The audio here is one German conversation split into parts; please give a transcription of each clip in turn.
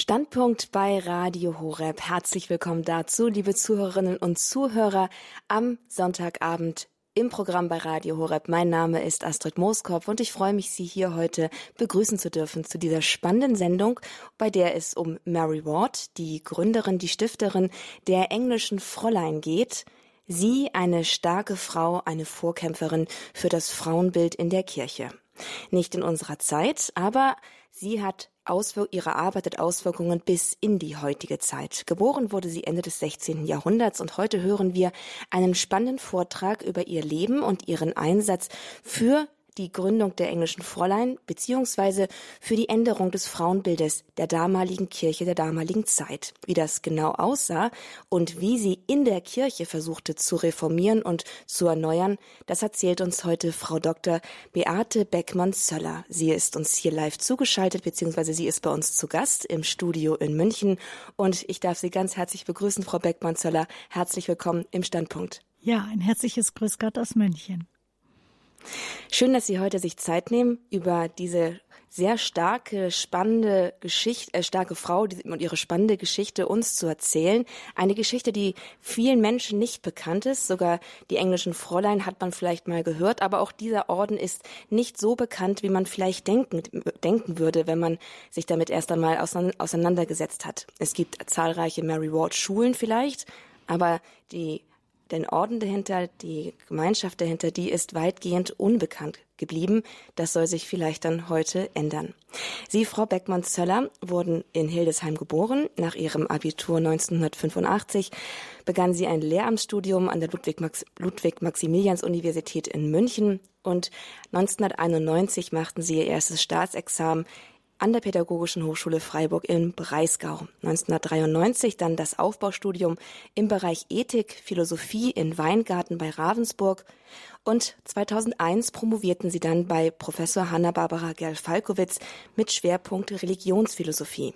Standpunkt bei Radio Horeb. Herzlich willkommen dazu, liebe Zuhörerinnen und Zuhörer, am Sonntagabend im Programm bei Radio Horeb. Mein Name ist Astrid Mooskopf und ich freue mich, Sie hier heute begrüßen zu dürfen zu dieser spannenden Sendung, bei der es um Mary Ward, die Gründerin, die Stifterin der englischen Fräulein geht. Sie, eine starke Frau, eine Vorkämpferin für das Frauenbild in der Kirche. Nicht in unserer Zeit, aber sie hat Auswir ihre Arbeit hat Auswirkungen bis in die heutige Zeit. Geboren wurde sie Ende des 16. Jahrhunderts und heute hören wir einen spannenden Vortrag über ihr Leben und ihren Einsatz für die Gründung der englischen Fräulein beziehungsweise für die Änderung des Frauenbildes der damaligen Kirche der damaligen Zeit. Wie das genau aussah und wie sie in der Kirche versuchte zu reformieren und zu erneuern, das erzählt uns heute Frau Dr. Beate Beckmann-Zöller. Sie ist uns hier live zugeschaltet beziehungsweise sie ist bei uns zu Gast im Studio in München und ich darf Sie ganz herzlich begrüßen, Frau Beckmann-Zöller. Herzlich willkommen im Standpunkt. Ja, ein herzliches Grüß Gott aus München. Schön, dass Sie heute sich Zeit nehmen, über diese sehr starke, spannende Geschichte, äh, starke Frau und ihre spannende Geschichte uns zu erzählen. Eine Geschichte, die vielen Menschen nicht bekannt ist. Sogar die englischen Fräulein hat man vielleicht mal gehört, aber auch dieser Orden ist nicht so bekannt, wie man vielleicht denken, denken würde, wenn man sich damit erst einmal auseinandergesetzt hat. Es gibt zahlreiche Mary Ward Schulen vielleicht, aber die den Orden dahinter, die Gemeinschaft dahinter, die ist weitgehend unbekannt geblieben. Das soll sich vielleicht dann heute ändern. Sie, Frau Beckmann-Zöller, wurden in Hildesheim geboren. Nach ihrem Abitur 1985 begann sie ein Lehramtsstudium an der Ludwig-Maximilians-Universität in München und 1991 machten sie ihr erstes Staatsexamen an der Pädagogischen Hochschule Freiburg im Breisgau. 1993 dann das Aufbaustudium im Bereich Ethik, Philosophie in Weingarten bei Ravensburg und 2001 promovierten sie dann bei Professor Hanna-Barbara Gerl-Falkowitz mit Schwerpunkt Religionsphilosophie.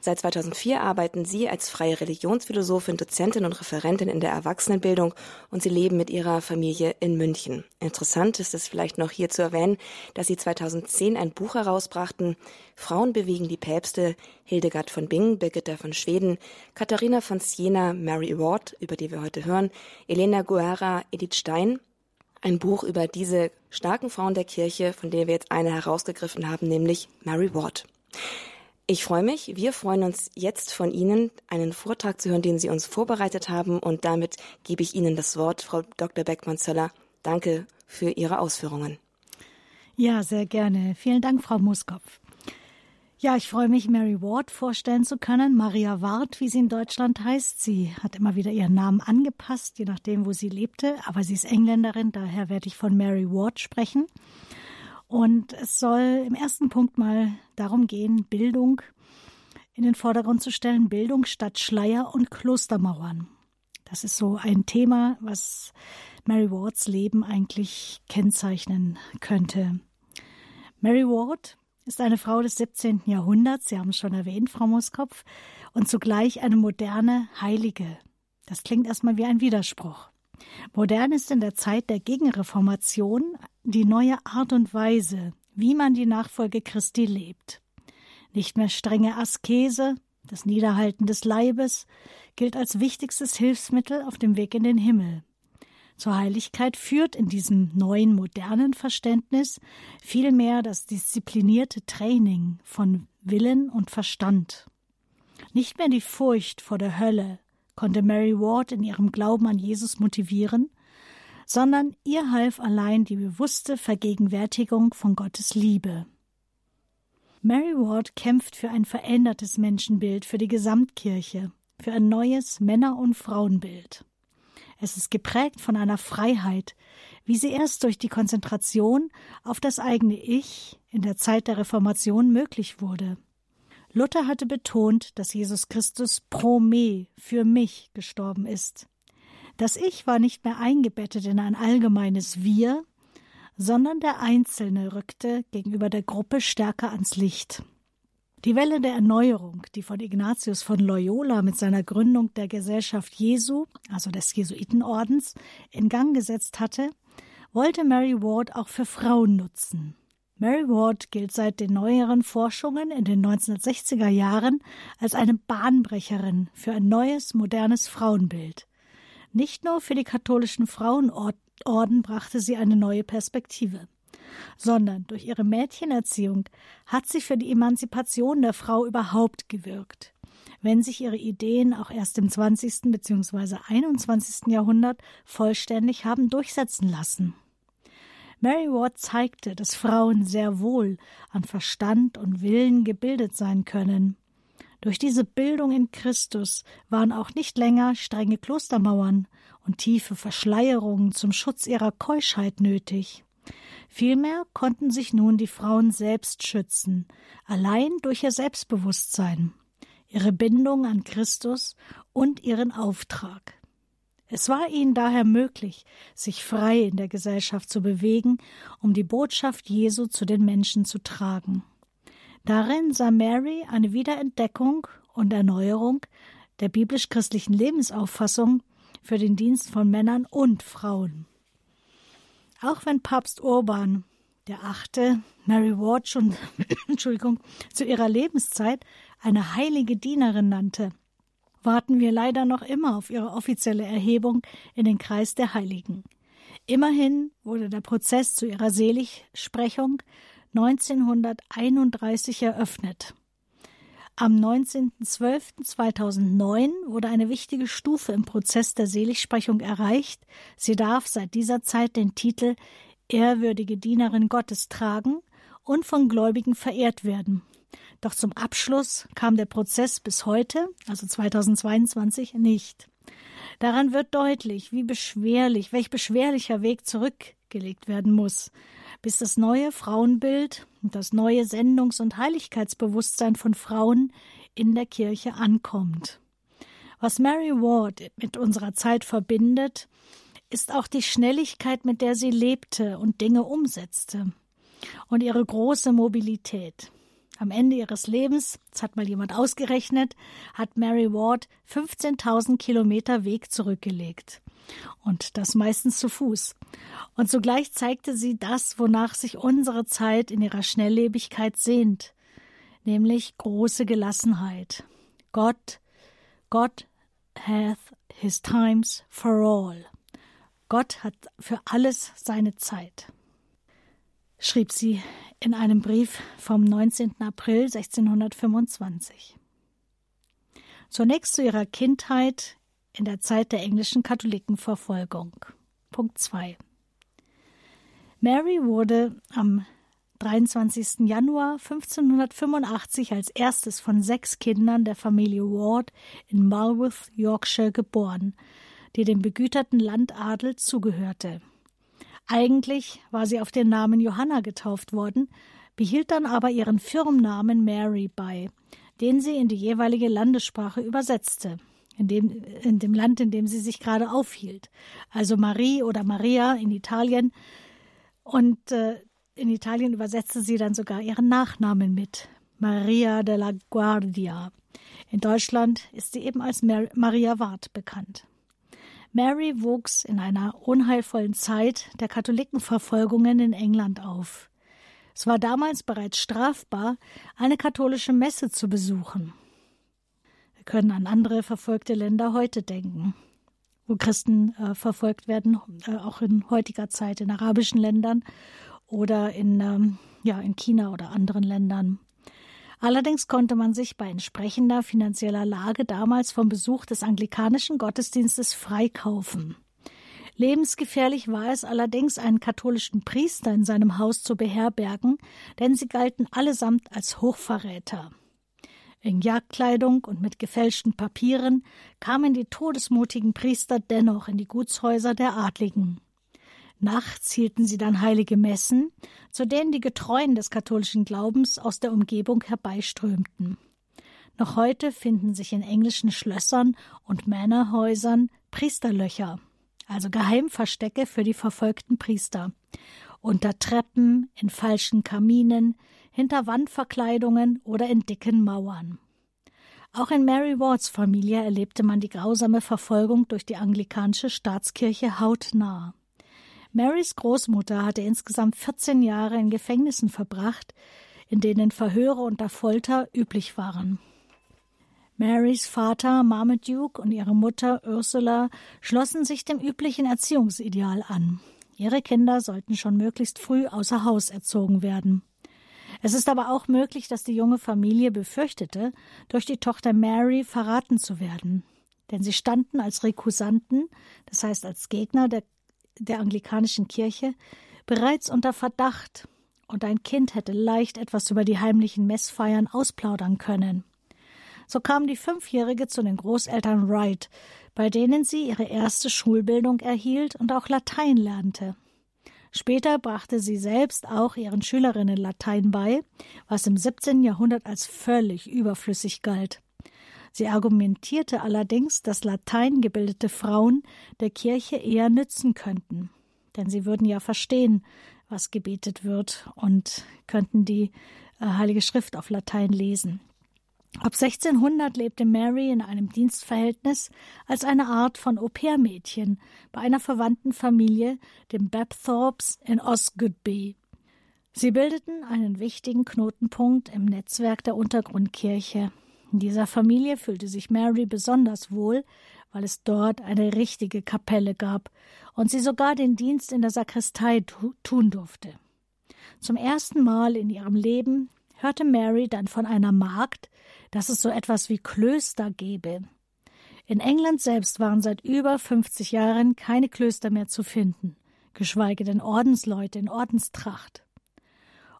Seit 2004 arbeiten sie als freie Religionsphilosophin, Dozentin und Referentin in der Erwachsenenbildung und sie leben mit ihrer Familie in München. Interessant ist es vielleicht noch hier zu erwähnen, dass sie 2010 ein Buch herausbrachten, Frauen bewegen die Päpste, Hildegard von Bingen, Birgitta von Schweden, Katharina von Siena, Mary Ward, über die wir heute hören, Elena Guerra, Edith Stein, ein Buch über diese starken Frauen der Kirche, von der wir jetzt eine herausgegriffen haben, nämlich Mary Ward. Ich freue mich. Wir freuen uns jetzt von Ihnen, einen Vortrag zu hören, den Sie uns vorbereitet haben. Und damit gebe ich Ihnen das Wort, Frau Dr. Beckmann-Zöller. Danke für Ihre Ausführungen. Ja, sehr gerne. Vielen Dank, Frau Muskopf. Ja, ich freue mich, Mary Ward vorstellen zu können. Maria Ward, wie sie in Deutschland heißt. Sie hat immer wieder ihren Namen angepasst, je nachdem, wo sie lebte. Aber sie ist Engländerin, daher werde ich von Mary Ward sprechen. Und es soll im ersten Punkt mal darum gehen, Bildung in den Vordergrund zu stellen, Bildung statt Schleier und Klostermauern. Das ist so ein Thema, was Mary Wards Leben eigentlich kennzeichnen könnte. Mary Ward ist eine Frau des 17. Jahrhunderts, Sie haben es schon erwähnt, Frau Moskopf, und zugleich eine moderne Heilige. Das klingt erstmal wie ein Widerspruch. Modern ist in der Zeit der Gegenreformation die neue Art und Weise, wie man die Nachfolge Christi lebt. Nicht mehr strenge Askese, das Niederhalten des Leibes gilt als wichtigstes Hilfsmittel auf dem Weg in den Himmel. Zur Heiligkeit führt in diesem neuen modernen Verständnis vielmehr das disziplinierte Training von Willen und Verstand. Nicht mehr die Furcht vor der Hölle, konnte Mary Ward in ihrem Glauben an Jesus motivieren, sondern ihr half allein die bewusste Vergegenwärtigung von Gottes Liebe. Mary Ward kämpft für ein verändertes Menschenbild für die Gesamtkirche, für ein neues Männer- und Frauenbild. Es ist geprägt von einer Freiheit, wie sie erst durch die Konzentration auf das eigene Ich in der Zeit der Reformation möglich wurde. Luther hatte betont, dass Jesus Christus pro me für mich gestorben ist. Das Ich war nicht mehr eingebettet in ein allgemeines Wir, sondern der Einzelne rückte gegenüber der Gruppe stärker ans Licht. Die Welle der Erneuerung, die von Ignatius von Loyola mit seiner Gründung der Gesellschaft Jesu, also des Jesuitenordens, in Gang gesetzt hatte, wollte Mary Ward auch für Frauen nutzen. Mary Ward gilt seit den neueren Forschungen in den 1960er Jahren als eine Bahnbrecherin für ein neues, modernes Frauenbild. Nicht nur für die katholischen Frauenorden brachte sie eine neue Perspektive, sondern durch ihre Mädchenerziehung hat sie für die Emanzipation der Frau überhaupt gewirkt. Wenn sich ihre Ideen auch erst im 20. bzw. 21. Jahrhundert vollständig haben durchsetzen lassen. Mary Ward zeigte, dass Frauen sehr wohl an Verstand und Willen gebildet sein können. Durch diese Bildung in Christus waren auch nicht länger strenge Klostermauern und tiefe Verschleierungen zum Schutz ihrer Keuschheit nötig. Vielmehr konnten sich nun die Frauen selbst schützen, allein durch ihr Selbstbewusstsein, ihre Bindung an Christus und ihren Auftrag. Es war ihnen daher möglich, sich frei in der Gesellschaft zu bewegen, um die Botschaft Jesu zu den Menschen zu tragen. Darin sah Mary eine Wiederentdeckung und Erneuerung der biblisch-christlichen Lebensauffassung für den Dienst von Männern und Frauen. Auch wenn Papst Urban der Achte Mary Ward schon Entschuldigung, zu ihrer Lebenszeit eine heilige Dienerin nannte, warten wir leider noch immer auf ihre offizielle Erhebung in den Kreis der Heiligen. Immerhin wurde der Prozess zu ihrer Seligsprechung 1931 eröffnet. Am 19.12.2009 wurde eine wichtige Stufe im Prozess der Seligsprechung erreicht. Sie darf seit dieser Zeit den Titel Ehrwürdige Dienerin Gottes tragen und von Gläubigen verehrt werden. Doch zum Abschluss kam der Prozess bis heute, also 2022, nicht. Daran wird deutlich, wie beschwerlich, welch beschwerlicher Weg zurückgelegt werden muss, bis das neue Frauenbild und das neue Sendungs- und Heiligkeitsbewusstsein von Frauen in der Kirche ankommt. Was Mary Ward mit unserer Zeit verbindet, ist auch die Schnelligkeit, mit der sie lebte und Dinge umsetzte, und ihre große Mobilität. Am Ende ihres Lebens, das hat mal jemand ausgerechnet, hat Mary Ward 15.000 Kilometer Weg zurückgelegt. Und das meistens zu Fuß. Und zugleich zeigte sie das, wonach sich unsere Zeit in ihrer Schnelllebigkeit sehnt, nämlich große Gelassenheit. Gott, God hath his times for all. Gott hat für alles seine Zeit schrieb sie in einem Brief vom 19. April 1625. Zunächst zu ihrer Kindheit in der Zeit der englischen Katholikenverfolgung. Punkt 2. Mary wurde am 23. Januar 1585 als erstes von sechs Kindern der Familie Ward in Malworth, Yorkshire geboren, die dem begüterten Landadel zugehörte. Eigentlich war sie auf den Namen Johanna getauft worden, behielt dann aber ihren Firmennamen Mary bei, den sie in die jeweilige Landessprache übersetzte, in dem, in dem Land, in dem sie sich gerade aufhielt. Also Marie oder Maria in Italien. Und äh, in Italien übersetzte sie dann sogar ihren Nachnamen mit. Maria della Guardia. In Deutschland ist sie eben als Mar Maria Ward bekannt. Mary wuchs in einer unheilvollen Zeit der Katholikenverfolgungen in England auf. Es war damals bereits strafbar, eine katholische Messe zu besuchen. Wir können an andere verfolgte Länder heute denken, wo Christen äh, verfolgt werden, äh, auch in heutiger Zeit in arabischen Ländern oder in, ähm, ja, in China oder anderen Ländern. Allerdings konnte man sich bei entsprechender finanzieller Lage damals vom Besuch des anglikanischen Gottesdienstes freikaufen. Lebensgefährlich war es allerdings, einen katholischen Priester in seinem Haus zu beherbergen, denn sie galten allesamt als Hochverräter. In Jagdkleidung und mit gefälschten Papieren kamen die todesmutigen Priester dennoch in die Gutshäuser der Adligen. Nachts hielten sie dann heilige Messen, zu denen die Getreuen des katholischen Glaubens aus der Umgebung herbeiströmten. Noch heute finden sich in englischen Schlössern und Männerhäusern Priesterlöcher, also Geheimverstecke für die verfolgten Priester, unter Treppen, in falschen Kaminen, hinter Wandverkleidungen oder in dicken Mauern. Auch in Mary Wards Familie erlebte man die grausame Verfolgung durch die anglikanische Staatskirche hautnah. Marys Großmutter hatte insgesamt 14 Jahre in Gefängnissen verbracht, in denen Verhöre unter Folter üblich waren. Marys Vater Marmaduke und ihre Mutter Ursula schlossen sich dem üblichen Erziehungsideal an. Ihre Kinder sollten schon möglichst früh außer Haus erzogen werden. Es ist aber auch möglich, dass die junge Familie befürchtete, durch die Tochter Mary verraten zu werden. Denn sie standen als Rekusanten, das heißt als Gegner der, der anglikanischen Kirche, bereits unter Verdacht, und ein Kind hätte leicht etwas über die heimlichen Messfeiern ausplaudern können. So kam die Fünfjährige zu den Großeltern Wright, bei denen sie ihre erste Schulbildung erhielt und auch Latein lernte. Später brachte sie selbst auch ihren Schülerinnen Latein bei, was im 17. Jahrhundert als völlig überflüssig galt. Sie argumentierte allerdings, dass Latein gebildete Frauen der Kirche eher nützen könnten. Denn sie würden ja verstehen, was gebetet wird und könnten die äh, Heilige Schrift auf Latein lesen. Ab 1600 lebte Mary in einem Dienstverhältnis als eine Art von Au-pair-Mädchen bei einer verwandten Familie, dem Bapthorpes in Osgoodby. Sie bildeten einen wichtigen Knotenpunkt im Netzwerk der Untergrundkirche. In dieser Familie fühlte sich Mary besonders wohl, weil es dort eine richtige Kapelle gab und sie sogar den Dienst in der Sakristei tun durfte. Zum ersten Mal in ihrem Leben hörte Mary dann von einer Magd, dass es so etwas wie Klöster gebe. In England selbst waren seit über 50 Jahren keine Klöster mehr zu finden, geschweige denn Ordensleute in Ordenstracht.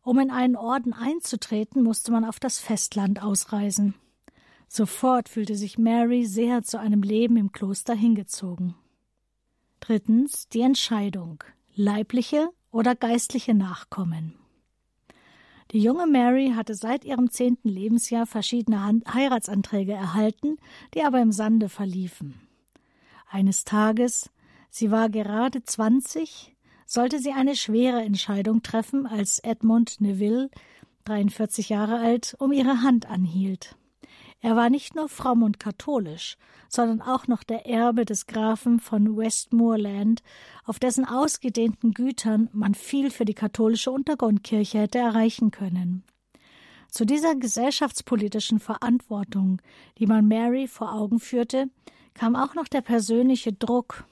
Um in einen Orden einzutreten, musste man auf das Festland ausreisen. Sofort fühlte sich Mary sehr zu einem Leben im Kloster hingezogen. Drittens die Entscheidung leibliche oder geistliche Nachkommen. Die junge Mary hatte seit ihrem zehnten Lebensjahr verschiedene Heiratsanträge erhalten, die aber im Sande verliefen. Eines Tages, sie war gerade zwanzig, sollte sie eine schwere Entscheidung treffen, als Edmund Neville, 43 Jahre alt, um ihre Hand anhielt. Er war nicht nur fromm und katholisch, sondern auch noch der Erbe des Grafen von Westmoreland, auf dessen ausgedehnten Gütern man viel für die katholische Untergrundkirche hätte erreichen können. Zu dieser gesellschaftspolitischen Verantwortung, die man Mary vor Augen führte, kam auch noch der persönliche Druck.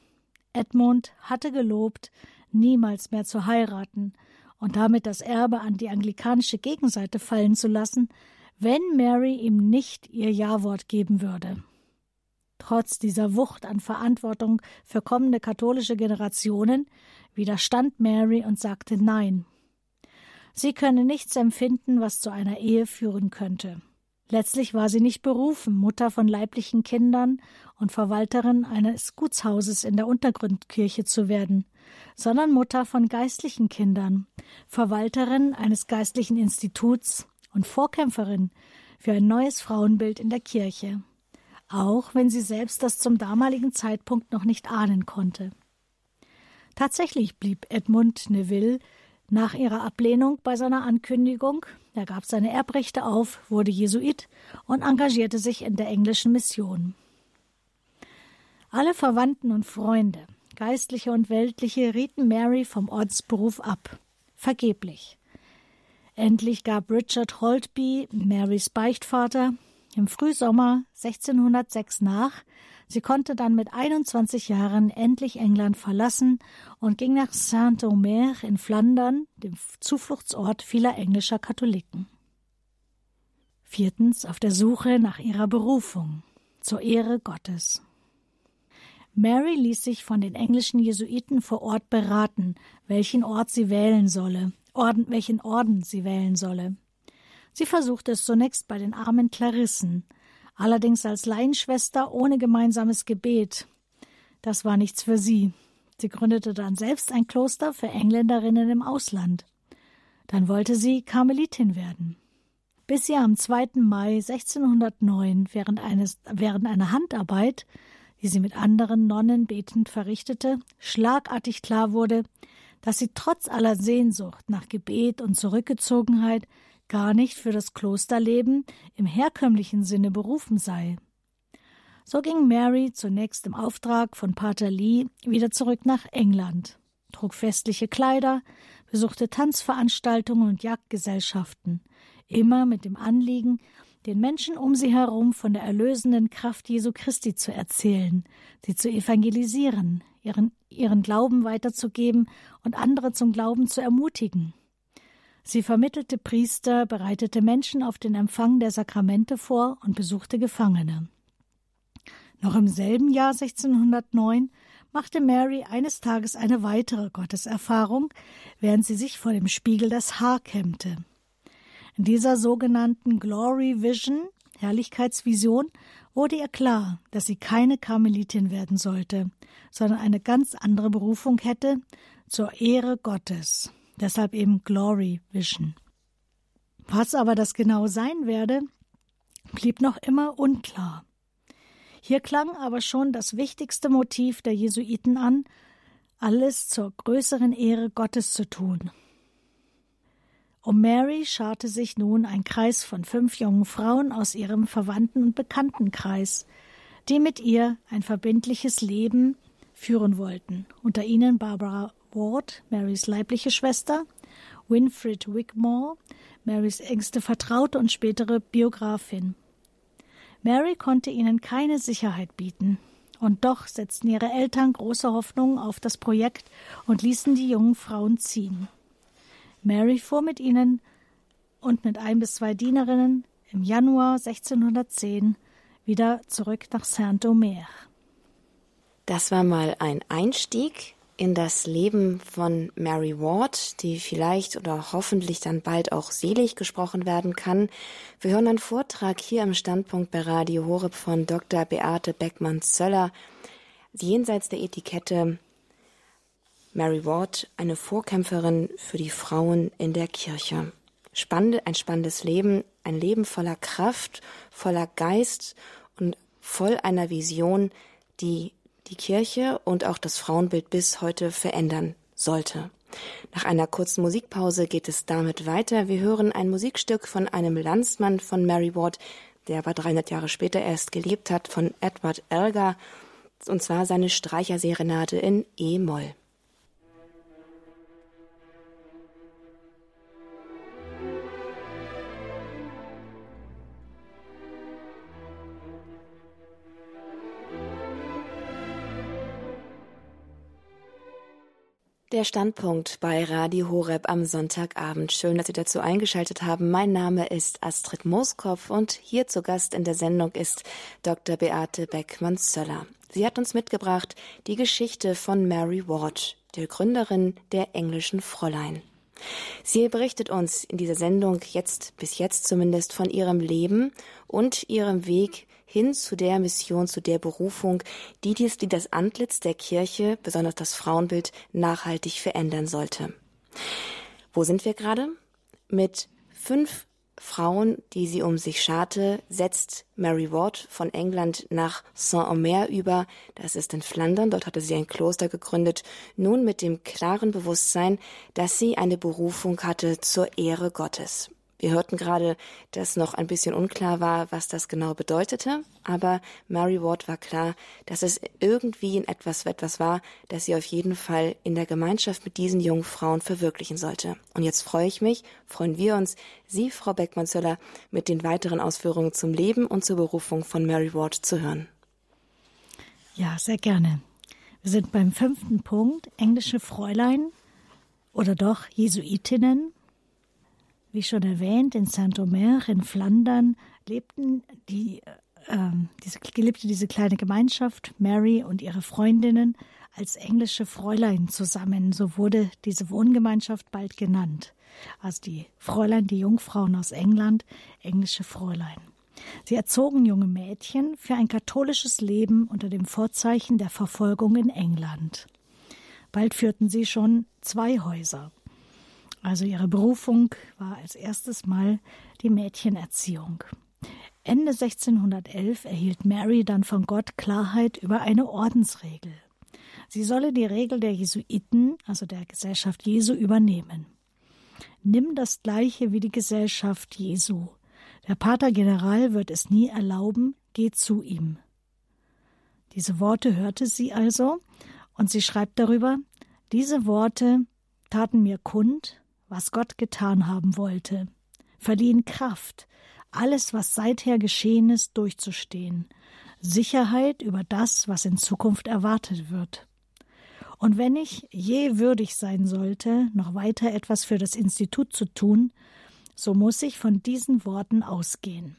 Edmund hatte gelobt, niemals mehr zu heiraten und damit das Erbe an die anglikanische Gegenseite fallen zu lassen, wenn Mary ihm nicht ihr Ja-Wort geben würde. Trotz dieser Wucht an Verantwortung für kommende katholische Generationen widerstand Mary und sagte Nein. Sie könne nichts empfinden, was zu einer Ehe führen könnte. Letztlich war sie nicht berufen, Mutter von leiblichen Kindern und Verwalterin eines Gutshauses in der Untergrundkirche zu werden, sondern Mutter von geistlichen Kindern, Verwalterin eines geistlichen Instituts und Vorkämpferin für ein neues Frauenbild in der Kirche, auch wenn sie selbst das zum damaligen Zeitpunkt noch nicht ahnen konnte. Tatsächlich blieb Edmund Neville nach ihrer Ablehnung bei seiner Ankündigung, er gab seine Erbrechte auf, wurde Jesuit und engagierte sich in der englischen Mission. Alle Verwandten und Freunde, Geistliche und Weltliche, rieten Mary vom Ortsberuf ab. Vergeblich. Endlich gab Richard Holtby, Marys Beichtvater, im Frühsommer 1606 nach. Sie konnte dann mit 21 Jahren endlich England verlassen und ging nach Saint-Omer in Flandern, dem Zufluchtsort vieler englischer Katholiken. Viertens auf der Suche nach ihrer Berufung zur Ehre Gottes. Mary ließ sich von den englischen Jesuiten vor Ort beraten, welchen Ort sie wählen solle, Orden, welchen Orden sie wählen solle. Sie versuchte es zunächst bei den armen Klarissen, allerdings als Laienschwester ohne gemeinsames Gebet. Das war nichts für sie. Sie gründete dann selbst ein Kloster für Engländerinnen im Ausland. Dann wollte sie Karmelitin werden. Bis sie am 2. Mai 1609 während, eines, während einer Handarbeit, die sie mit anderen Nonnen betend verrichtete, schlagartig klar wurde, dass sie trotz aller Sehnsucht nach Gebet und Zurückgezogenheit gar nicht für das Klosterleben im herkömmlichen Sinne berufen sei. So ging Mary zunächst im Auftrag von Pater Lee wieder zurück nach England. trug festliche Kleider, besuchte Tanzveranstaltungen und Jagdgesellschaften, immer mit dem Anliegen, den Menschen um sie herum von der erlösenden Kraft Jesu Christi zu erzählen, sie zu evangelisieren, ihren, ihren Glauben weiterzugeben und andere zum Glauben zu ermutigen. Sie vermittelte Priester, bereitete Menschen auf den Empfang der Sakramente vor und besuchte Gefangene. Noch im selben Jahr 1609 machte Mary eines Tages eine weitere Gotteserfahrung, während sie sich vor dem Spiegel das Haar kämmte. In dieser sogenannten Glory Vision, Herrlichkeitsvision, wurde ihr klar, dass sie keine Karmelitin werden sollte, sondern eine ganz andere Berufung hätte zur Ehre Gottes. Deshalb eben Glory Vision. Was aber das genau sein werde, blieb noch immer unklar. Hier klang aber schon das wichtigste Motiv der Jesuiten an, alles zur größeren Ehre Gottes zu tun. Um Mary scharte sich nun ein Kreis von fünf jungen Frauen aus ihrem Verwandten- und Bekanntenkreis, die mit ihr ein verbindliches Leben führen wollten, unter ihnen Barbara Ward, Marys leibliche Schwester, Winfred Wigmore, Marys engste Vertraute und spätere Biografin. Mary konnte ihnen keine Sicherheit bieten, und doch setzten ihre Eltern große Hoffnungen auf das Projekt und ließen die jungen Frauen ziehen. Mary fuhr mit ihnen und mit ein bis zwei Dienerinnen im Januar 1610 wieder zurück nach Saint-Omer. Das war mal ein Einstieg in das Leben von Mary Ward, die vielleicht oder hoffentlich dann bald auch selig gesprochen werden kann. Wir hören einen Vortrag hier im Standpunkt bei Radio Horeb von Dr. Beate Beckmann-Zöller. Jenseits der Etikette Mary Ward, eine Vorkämpferin für die Frauen in der Kirche. Spannende, ein spannendes Leben, ein Leben voller Kraft, voller Geist und voll einer Vision, die die Kirche und auch das Frauenbild bis heute verändern sollte. Nach einer kurzen Musikpause geht es damit weiter. Wir hören ein Musikstück von einem Landsmann von Mary Ward, der aber 300 Jahre später erst gelebt hat, von Edward Elgar, und zwar seine Streicherserenade in E-Moll. Der Standpunkt bei Radio Horeb am Sonntagabend. Schön, dass Sie dazu eingeschaltet haben. Mein Name ist Astrid Mooskopf und hier zu Gast in der Sendung ist Dr. Beate Beckmann-Zöller. Sie hat uns mitgebracht die Geschichte von Mary Ward, der Gründerin der englischen Fräulein. Sie berichtet uns in dieser Sendung jetzt, bis jetzt zumindest, von ihrem Leben und ihrem Weg hin zu der Mission, zu der Berufung, die, dies, die das Antlitz der Kirche, besonders das Frauenbild, nachhaltig verändern sollte. Wo sind wir gerade? Mit fünf Frauen, die sie um sich scharte, setzt Mary Ward von England nach Saint-Omer über. Das ist in Flandern. Dort hatte sie ein Kloster gegründet. Nun mit dem klaren Bewusstsein, dass sie eine Berufung hatte zur Ehre Gottes. Wir hörten gerade, dass noch ein bisschen unklar war, was das genau bedeutete, aber Mary Ward war klar, dass es irgendwie in etwas etwas war, das sie auf jeden Fall in der Gemeinschaft mit diesen jungen Frauen verwirklichen sollte. Und jetzt freue ich mich, freuen wir uns, Sie, Frau Beckmann-Zöller, mit den weiteren Ausführungen zum Leben und zur Berufung von Mary Ward zu hören. Ja, sehr gerne. Wir sind beim fünften Punkt, englische Fräulein oder doch Jesuitinnen wie schon erwähnt, in Saint-Omer in Flandern lebten die, äh, diese, lebte diese kleine Gemeinschaft, Mary und ihre Freundinnen, als englische Fräulein zusammen. So wurde diese Wohngemeinschaft bald genannt. Also die Fräulein, die Jungfrauen aus England, englische Fräulein. Sie erzogen junge Mädchen für ein katholisches Leben unter dem Vorzeichen der Verfolgung in England. Bald führten sie schon zwei Häuser. Also ihre Berufung war als erstes Mal die Mädchenerziehung. Ende 1611 erhielt Mary dann von Gott Klarheit über eine Ordensregel. Sie solle die Regel der Jesuiten, also der Gesellschaft Jesu, übernehmen. Nimm das Gleiche wie die Gesellschaft Jesu. Der Pater General wird es nie erlauben, geh zu ihm. Diese Worte hörte sie also, und sie schreibt darüber, Diese Worte taten mir kund, was Gott getan haben wollte, verliehen Kraft, alles, was seither geschehen ist, durchzustehen, Sicherheit über das, was in Zukunft erwartet wird. Und wenn ich je würdig sein sollte, noch weiter etwas für das Institut zu tun, so muss ich von diesen Worten ausgehen.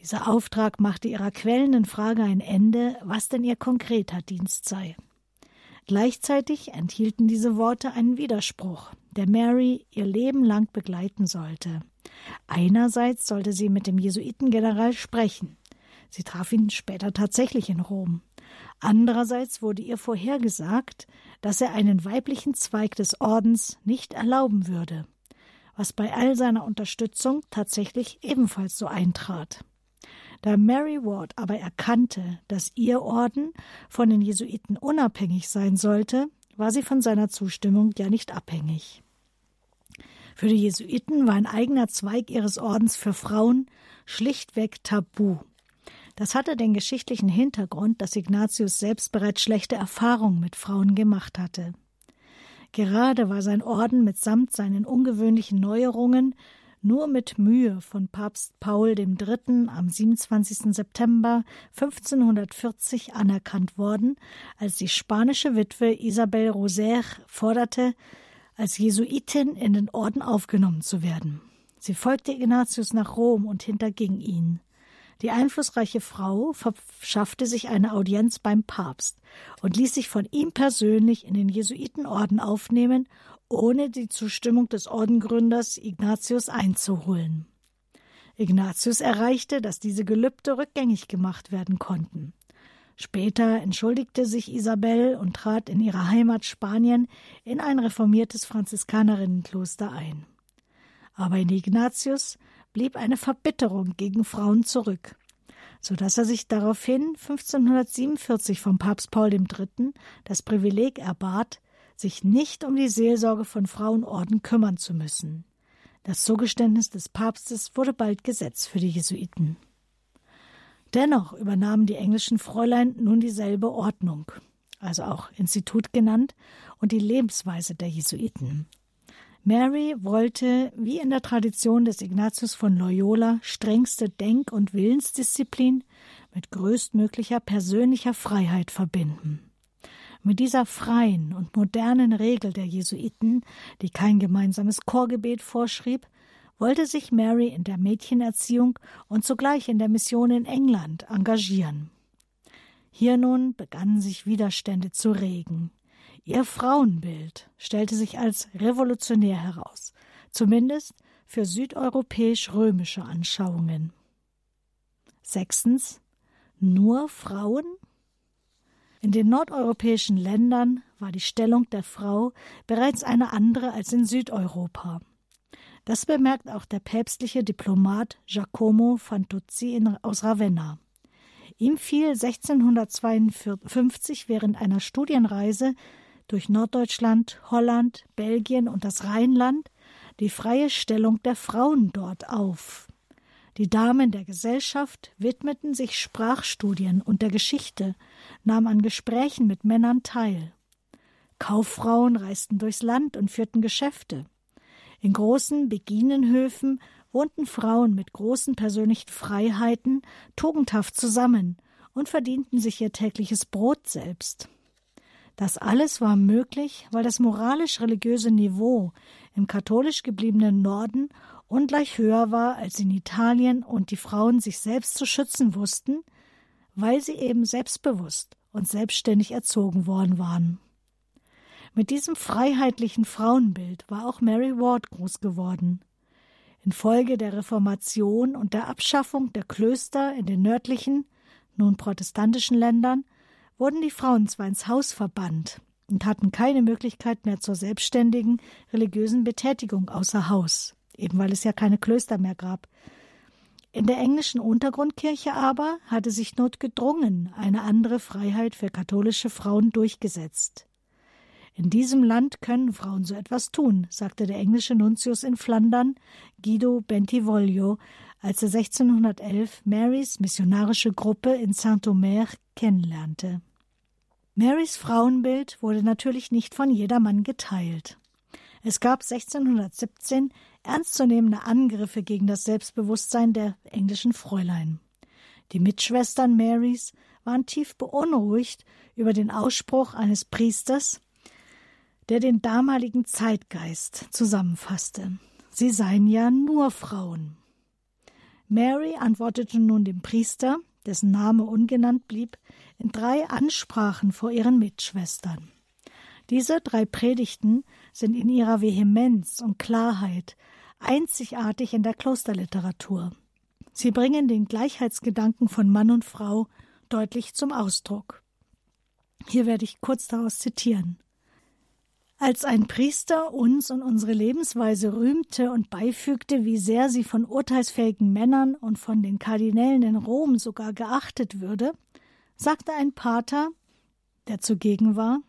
Dieser Auftrag machte ihrer quellenden Frage ein Ende, was denn ihr konkreter Dienst sei. Gleichzeitig enthielten diese Worte einen Widerspruch, der Mary ihr Leben lang begleiten sollte. Einerseits sollte sie mit dem Jesuitengeneral sprechen. Sie traf ihn später tatsächlich in Rom. Andererseits wurde ihr vorhergesagt, dass er einen weiblichen Zweig des Ordens nicht erlauben würde, was bei all seiner Unterstützung tatsächlich ebenfalls so eintrat. Da Mary Ward aber erkannte, dass ihr Orden von den Jesuiten unabhängig sein sollte, war sie von seiner Zustimmung ja nicht abhängig. Für die Jesuiten war ein eigener Zweig ihres Ordens für Frauen schlichtweg tabu. Das hatte den geschichtlichen Hintergrund, dass Ignatius selbst bereits schlechte Erfahrungen mit Frauen gemacht hatte. Gerade war sein Orden mitsamt seinen ungewöhnlichen Neuerungen nur mit Mühe von Papst Paul III. am 27. September 1540 anerkannt worden, als die spanische Witwe Isabel Roser forderte, als Jesuitin in den Orden aufgenommen zu werden. Sie folgte Ignatius nach Rom und hinterging ihn. Die einflussreiche Frau verschaffte sich eine Audienz beim Papst und ließ sich von ihm persönlich in den Jesuitenorden aufnehmen, ohne die Zustimmung des Ordengründers Ignatius einzuholen. Ignatius erreichte, dass diese Gelübde rückgängig gemacht werden konnten. Später entschuldigte sich Isabel und trat in ihrer Heimat Spanien in ein reformiertes Franziskanerienkloster ein. Aber in Ignatius blieb eine Verbitterung gegen Frauen zurück, so dass er sich daraufhin 1547 vom Papst Paul III. das Privileg erbat, sich nicht um die Seelsorge von Frauenorden kümmern zu müssen. Das Zugeständnis des Papstes wurde bald Gesetz für die Jesuiten. Dennoch übernahmen die englischen Fräulein nun dieselbe Ordnung, also auch Institut genannt, und die Lebensweise der Jesuiten. Mary wollte, wie in der Tradition des Ignatius von Loyola, strengste Denk- und Willensdisziplin mit größtmöglicher persönlicher Freiheit verbinden. Mit dieser freien und modernen Regel der Jesuiten, die kein gemeinsames Chorgebet vorschrieb, wollte sich Mary in der Mädchenerziehung und zugleich in der Mission in England engagieren. Hier nun begannen sich Widerstände zu regen. Ihr Frauenbild stellte sich als revolutionär heraus, zumindest für südeuropäisch-römische Anschauungen. Sechstens nur Frauen? In den nordeuropäischen Ländern war die Stellung der Frau bereits eine andere als in Südeuropa. Das bemerkt auch der päpstliche Diplomat Giacomo Fantuzzi aus Ravenna. Ihm fiel 1652 während einer Studienreise durch Norddeutschland, Holland, Belgien und das Rheinland die freie Stellung der Frauen dort auf. Die Damen der Gesellschaft widmeten sich Sprachstudien und der Geschichte, nahmen an Gesprächen mit Männern teil. Kauffrauen reisten durchs Land und führten Geschäfte. In großen Beginenhöfen wohnten Frauen mit großen persönlichen Freiheiten tugendhaft zusammen und verdienten sich ihr tägliches Brot selbst. Das alles war möglich, weil das moralisch-religiöse Niveau im katholisch gebliebenen Norden ungleich höher war als in Italien und die Frauen sich selbst zu schützen wussten, weil sie eben selbstbewusst und selbstständig erzogen worden waren. Mit diesem freiheitlichen Frauenbild war auch Mary Ward groß geworden. Infolge der Reformation und der Abschaffung der Klöster in den nördlichen, nun protestantischen Ländern wurden die Frauen zwar ins Haus verbannt und hatten keine Möglichkeit mehr zur selbstständigen religiösen Betätigung außer Haus, eben weil es ja keine Klöster mehr gab. In der englischen Untergrundkirche aber hatte sich notgedrungen eine andere Freiheit für katholische Frauen durchgesetzt. In diesem Land können Frauen so etwas tun, sagte der englische Nuntius in Flandern, Guido Bentivoglio, als er 1611 Marys missionarische Gruppe in Saint-Omer kennenlernte. Marys Frauenbild wurde natürlich nicht von jedermann geteilt. Es gab 1617 ernstzunehmende Angriffe gegen das Selbstbewusstsein der englischen Fräulein. Die Mitschwestern Marys waren tief beunruhigt über den Ausspruch eines Priesters, der den damaligen Zeitgeist zusammenfasste. Sie seien ja nur Frauen. Mary antwortete nun dem Priester, dessen Name ungenannt blieb, in drei Ansprachen vor ihren Mitschwestern. Diese drei Predigten sind in ihrer Vehemenz und Klarheit einzigartig in der Klosterliteratur. Sie bringen den Gleichheitsgedanken von Mann und Frau deutlich zum Ausdruck. Hier werde ich kurz daraus zitieren. Als ein Priester uns und unsere Lebensweise rühmte und beifügte, wie sehr sie von urteilsfähigen Männern und von den Kardinälen in Rom sogar geachtet würde, sagte ein Pater, der zugegen war,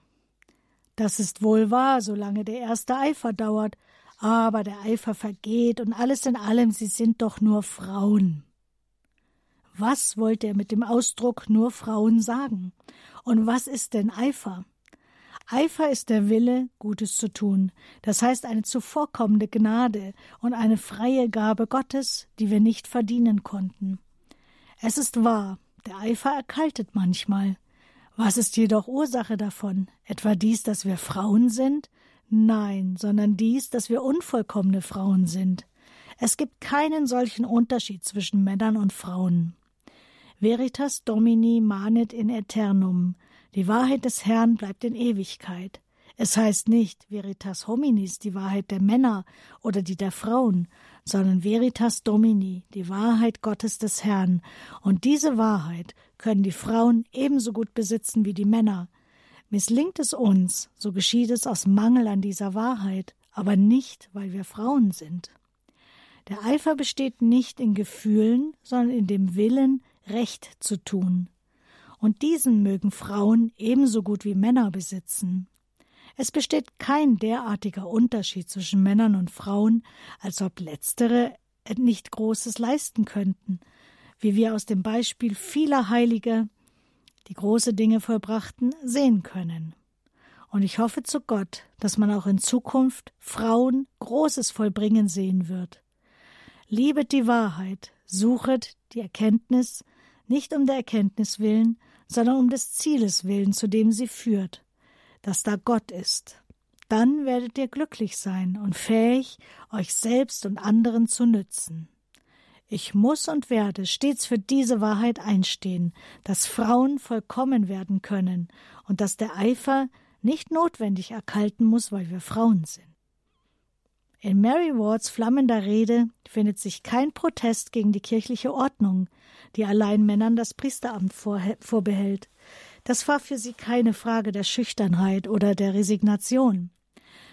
das ist wohl wahr, solange der erste Eifer dauert, aber der Eifer vergeht und alles in allem, sie sind doch nur Frauen. Was wollte er mit dem Ausdruck nur Frauen sagen? Und was ist denn Eifer? Eifer ist der Wille, Gutes zu tun, das heißt eine zuvorkommende Gnade und eine freie Gabe Gottes, die wir nicht verdienen konnten. Es ist wahr, der Eifer erkaltet manchmal. Was ist jedoch Ursache davon? Etwa dies, dass wir Frauen sind? Nein, sondern dies, dass wir unvollkommene Frauen sind. Es gibt keinen solchen Unterschied zwischen Männern und Frauen. Veritas Domini manet in aeternum, die Wahrheit des Herrn bleibt in Ewigkeit. Es heißt nicht Veritas hominis, die Wahrheit der Männer oder die der Frauen, sondern Veritas Domini, die Wahrheit Gottes des Herrn. Und diese Wahrheit können die Frauen ebenso gut besitzen wie die Männer. Misslingt es uns, so geschieht es aus Mangel an dieser Wahrheit, aber nicht, weil wir Frauen sind. Der Eifer besteht nicht in Gefühlen, sondern in dem Willen, Recht zu tun und diesen mögen Frauen ebenso gut wie Männer besitzen. Es besteht kein derartiger Unterschied zwischen Männern und Frauen, als ob letztere nicht Großes leisten könnten, wie wir aus dem Beispiel vieler Heilige, die große Dinge vollbrachten, sehen können. Und ich hoffe zu Gott, dass man auch in Zukunft Frauen Großes vollbringen sehen wird. Liebet die Wahrheit, suchet die Erkenntnis, nicht um der Erkenntnis willen, sondern um des Zieles willen, zu dem sie führt, dass da Gott ist. Dann werdet ihr glücklich sein und fähig, euch selbst und anderen zu nützen. Ich muss und werde stets für diese Wahrheit einstehen, dass Frauen vollkommen werden können und dass der Eifer nicht notwendig erkalten muss, weil wir Frauen sind. In Mary Wards flammender Rede findet sich kein Protest gegen die kirchliche Ordnung, die allein Männern das Priesteramt vorbehält. Das war für sie keine Frage der Schüchternheit oder der Resignation.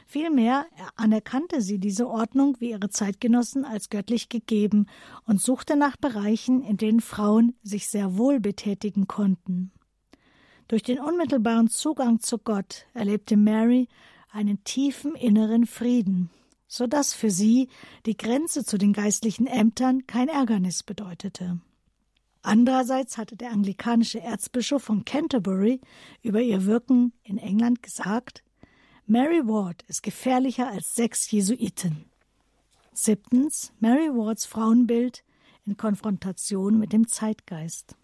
Vielmehr anerkannte sie diese Ordnung wie ihre Zeitgenossen als göttlich gegeben und suchte nach Bereichen, in denen Frauen sich sehr wohl betätigen konnten. Durch den unmittelbaren Zugang zu Gott erlebte Mary einen tiefen inneren Frieden, so dass für sie die Grenze zu den geistlichen Ämtern kein Ärgernis bedeutete. Andererseits hatte der anglikanische Erzbischof von Canterbury über ihr Wirken in England gesagt, Mary Ward ist gefährlicher als sechs Jesuiten. Siebtens Mary Wards Frauenbild in Konfrontation mit dem Zeitgeist.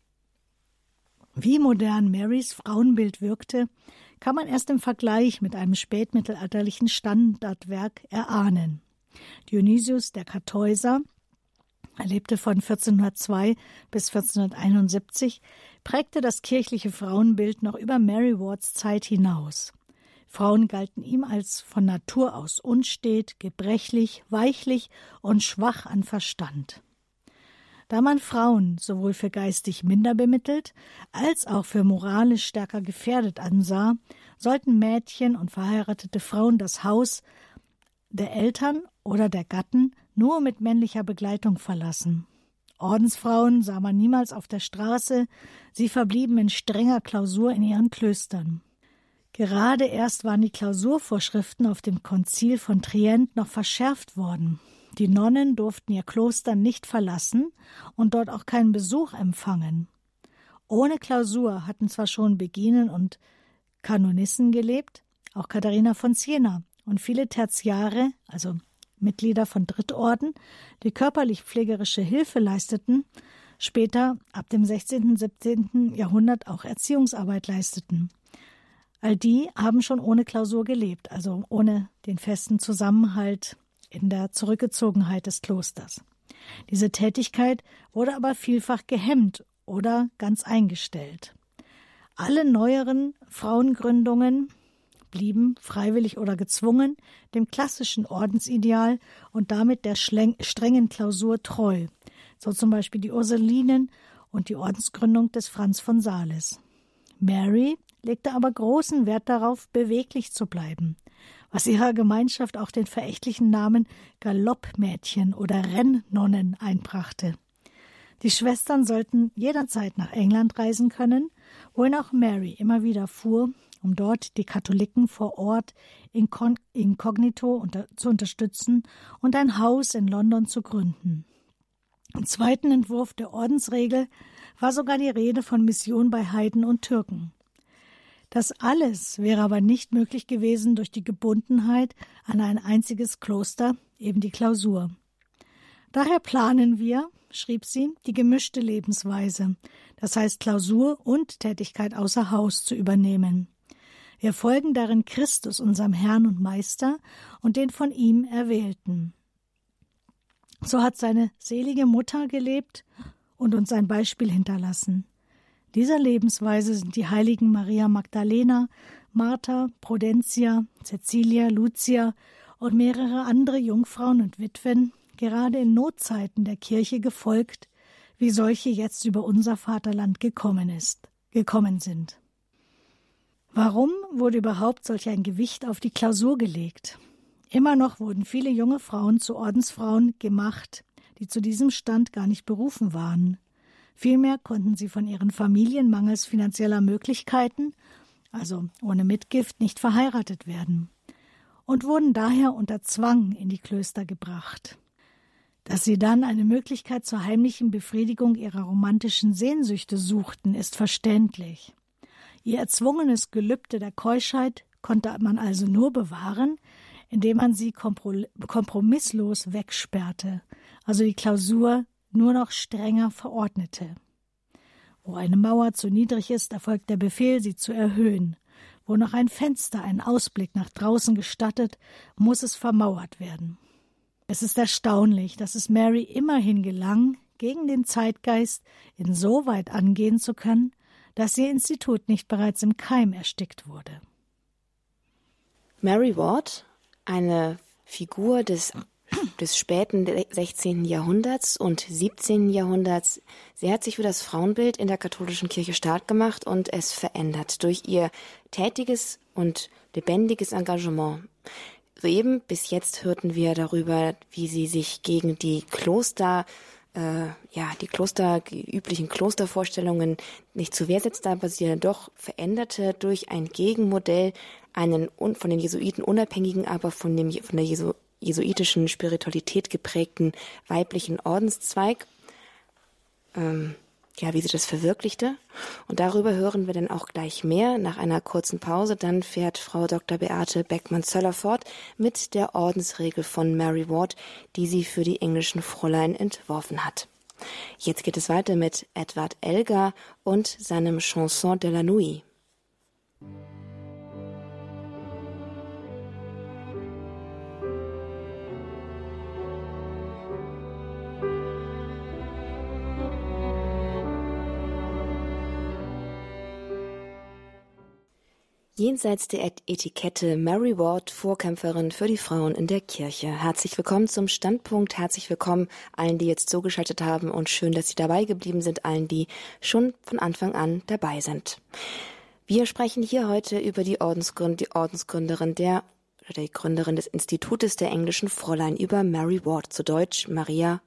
Wie modern Marys Frauenbild wirkte, kann man erst im Vergleich mit einem spätmittelalterlichen Standardwerk erahnen. Dionysius der Kartäuser er lebte von 1402 bis 1471, prägte das kirchliche Frauenbild noch über Mary Wards Zeit hinaus. Frauen galten ihm als von Natur aus unstet, gebrechlich, weichlich und schwach an Verstand. Da man Frauen sowohl für geistig minder bemittelt als auch für moralisch stärker gefährdet ansah, sollten Mädchen und verheiratete Frauen das Haus der Eltern oder der Gatten nur mit männlicher Begleitung verlassen. Ordensfrauen sah man niemals auf der Straße, sie verblieben in strenger Klausur in ihren Klöstern. Gerade erst waren die Klausurvorschriften auf dem Konzil von Trient noch verschärft worden. Die Nonnen durften ihr Kloster nicht verlassen und dort auch keinen Besuch empfangen. Ohne Klausur hatten zwar schon Beginen und Kanonissen gelebt, auch Katharina von Siena und viele Tertiare, also Mitglieder von Drittorden, die körperlich-pflegerische Hilfe leisteten, später ab dem 16. und 17. Jahrhundert auch Erziehungsarbeit leisteten. All die haben schon ohne Klausur gelebt, also ohne den festen Zusammenhalt in der Zurückgezogenheit des Klosters. Diese Tätigkeit wurde aber vielfach gehemmt oder ganz eingestellt. Alle neueren Frauengründungen blieben, freiwillig oder gezwungen, dem klassischen Ordensideal und damit der strengen Klausur treu, so zum Beispiel die Ursulinen und die Ordensgründung des Franz von Sales. Mary legte aber großen Wert darauf, beweglich zu bleiben, was ihrer Gemeinschaft auch den verächtlichen Namen Galoppmädchen oder Rennnonnen einbrachte. Die Schwestern sollten jederzeit nach England reisen können, wohin auch Mary immer wieder fuhr, um dort die Katholiken vor Ort inkognito unter, zu unterstützen und ein Haus in London zu gründen. Im zweiten Entwurf der Ordensregel war sogar die Rede von Mission bei Heiden und Türken. Das alles wäre aber nicht möglich gewesen durch die Gebundenheit an ein einziges Kloster, eben die Klausur. Daher planen wir, schrieb sie, die gemischte Lebensweise, das heißt Klausur und Tätigkeit außer Haus zu übernehmen. Wir folgen darin Christus, unserem Herrn und Meister, und den von ihm Erwählten. So hat seine selige Mutter gelebt und uns ein Beispiel hinterlassen. Dieser Lebensweise sind die heiligen Maria Magdalena, Martha, Prudentia, Cecilia, Lucia und mehrere andere Jungfrauen und Witwen gerade in Notzeiten der Kirche gefolgt, wie solche jetzt über unser Vaterland gekommen ist, gekommen sind. Warum wurde überhaupt solch ein Gewicht auf die Klausur gelegt? Immer noch wurden viele junge Frauen zu Ordensfrauen gemacht, die zu diesem Stand gar nicht berufen waren. Vielmehr konnten sie von ihren Familien mangels finanzieller Möglichkeiten, also ohne Mitgift, nicht verheiratet werden und wurden daher unter Zwang in die Klöster gebracht. Dass sie dann eine Möglichkeit zur heimlichen Befriedigung ihrer romantischen Sehnsüchte suchten, ist verständlich. Ihr erzwungenes Gelübde der Keuschheit konnte man also nur bewahren, indem man sie kompromisslos wegsperrte, also die Klausur nur noch strenger verordnete. Wo eine Mauer zu niedrig ist, erfolgt der Befehl, sie zu erhöhen. Wo noch ein Fenster einen Ausblick nach draußen gestattet, muss es vermauert werden. Es ist erstaunlich, dass es Mary immerhin gelang, gegen den Zeitgeist insoweit angehen zu können, dass ihr Institut nicht bereits im Keim erstickt wurde. Mary Ward, eine Figur des des späten 16. Jahrhunderts und 17. Jahrhunderts. Sie hat sich für das Frauenbild in der katholischen Kirche stark gemacht und es verändert durch ihr tätiges und lebendiges Engagement. Soeben bis jetzt hörten wir darüber, wie sie sich gegen die Kloster äh, ja, die Kloster, die üblichen Klostervorstellungen nicht zur Wehr setzte, aber sie doch veränderte durch ein Gegenmodell, einen von den Jesuiten unabhängigen, aber von dem, von der Jesu jesuitischen Spiritualität geprägten weiblichen Ordenszweig, ähm, ja, wie sie das verwirklichte. Und darüber hören wir dann auch gleich mehr. Nach einer kurzen Pause dann fährt Frau Dr. Beate Beckmann-Zöller fort mit der Ordensregel von Mary Ward, die sie für die englischen Fräulein entworfen hat. Jetzt geht es weiter mit Edward Elgar und seinem Chanson de la Nuit. Jenseits der Etikette Mary Ward, Vorkämpferin für die Frauen in der Kirche. Herzlich willkommen zum Standpunkt. Herzlich willkommen allen, die jetzt zugeschaltet haben und schön, dass Sie dabei geblieben sind, allen, die schon von Anfang an dabei sind. Wir sprechen hier heute über die, Ordensgründ die Ordensgründerin der oder die Gründerin des Institutes der englischen Fräulein über Mary Ward, zu Deutsch Maria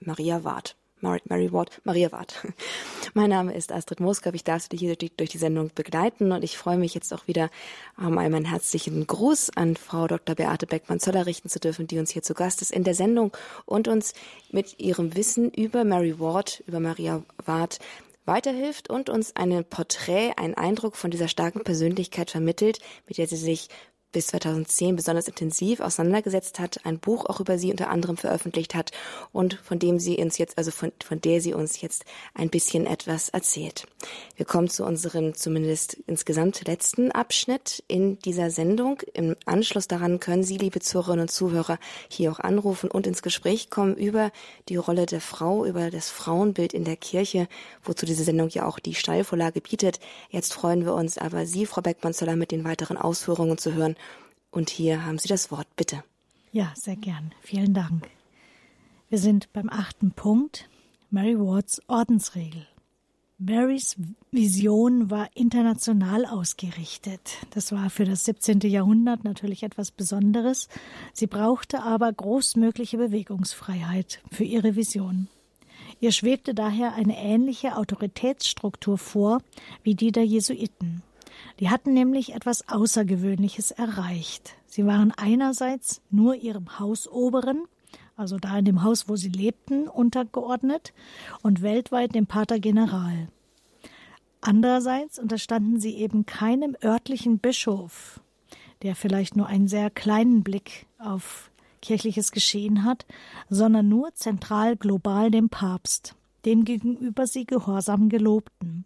Maria Ward. Mary Ward, Maria Ward. Mein Name ist Astrid Moskov. Ich darf Sie hier durch die Sendung begleiten und ich freue mich jetzt auch wieder, einmal einen herzlichen Gruß an Frau Dr. Beate Beckmann-Zoller richten zu dürfen, die uns hier zu Gast ist in der Sendung und uns mit ihrem Wissen über Mary Ward, über Maria Ward weiterhilft und uns ein Porträt, einen Eindruck von dieser starken Persönlichkeit vermittelt, mit der sie sich bis 2010 besonders intensiv auseinandergesetzt hat, ein Buch auch über sie unter anderem veröffentlicht hat und von dem sie uns jetzt, also von, von der sie uns jetzt ein bisschen etwas erzählt. Wir kommen zu unserem zumindest insgesamt letzten Abschnitt in dieser Sendung. Im Anschluss daran können Sie, liebe Zuhörerinnen und Zuhörer, hier auch anrufen und ins Gespräch kommen über die Rolle der Frau, über das Frauenbild in der Kirche, wozu diese Sendung ja auch die Steilvorlage bietet. Jetzt freuen wir uns aber, Sie, Frau Beckmann-Zoller, mit den weiteren Ausführungen zu hören und hier haben Sie das Wort, bitte. Ja, sehr gern. Vielen Dank. Wir sind beim achten Punkt, Mary Wards Ordensregel. Marys Vision war international ausgerichtet. Das war für das 17. Jahrhundert natürlich etwas Besonderes. Sie brauchte aber großmögliche Bewegungsfreiheit für ihre Vision. Ihr schwebte daher eine ähnliche Autoritätsstruktur vor wie die der Jesuiten. Die hatten nämlich etwas Außergewöhnliches erreicht. Sie waren einerseits nur ihrem Hausoberen, also da in dem Haus, wo sie lebten, untergeordnet und weltweit dem Pater General. Andererseits unterstanden sie eben keinem örtlichen Bischof, der vielleicht nur einen sehr kleinen Blick auf kirchliches Geschehen hat, sondern nur zentral global dem Papst, dem gegenüber sie gehorsam gelobten.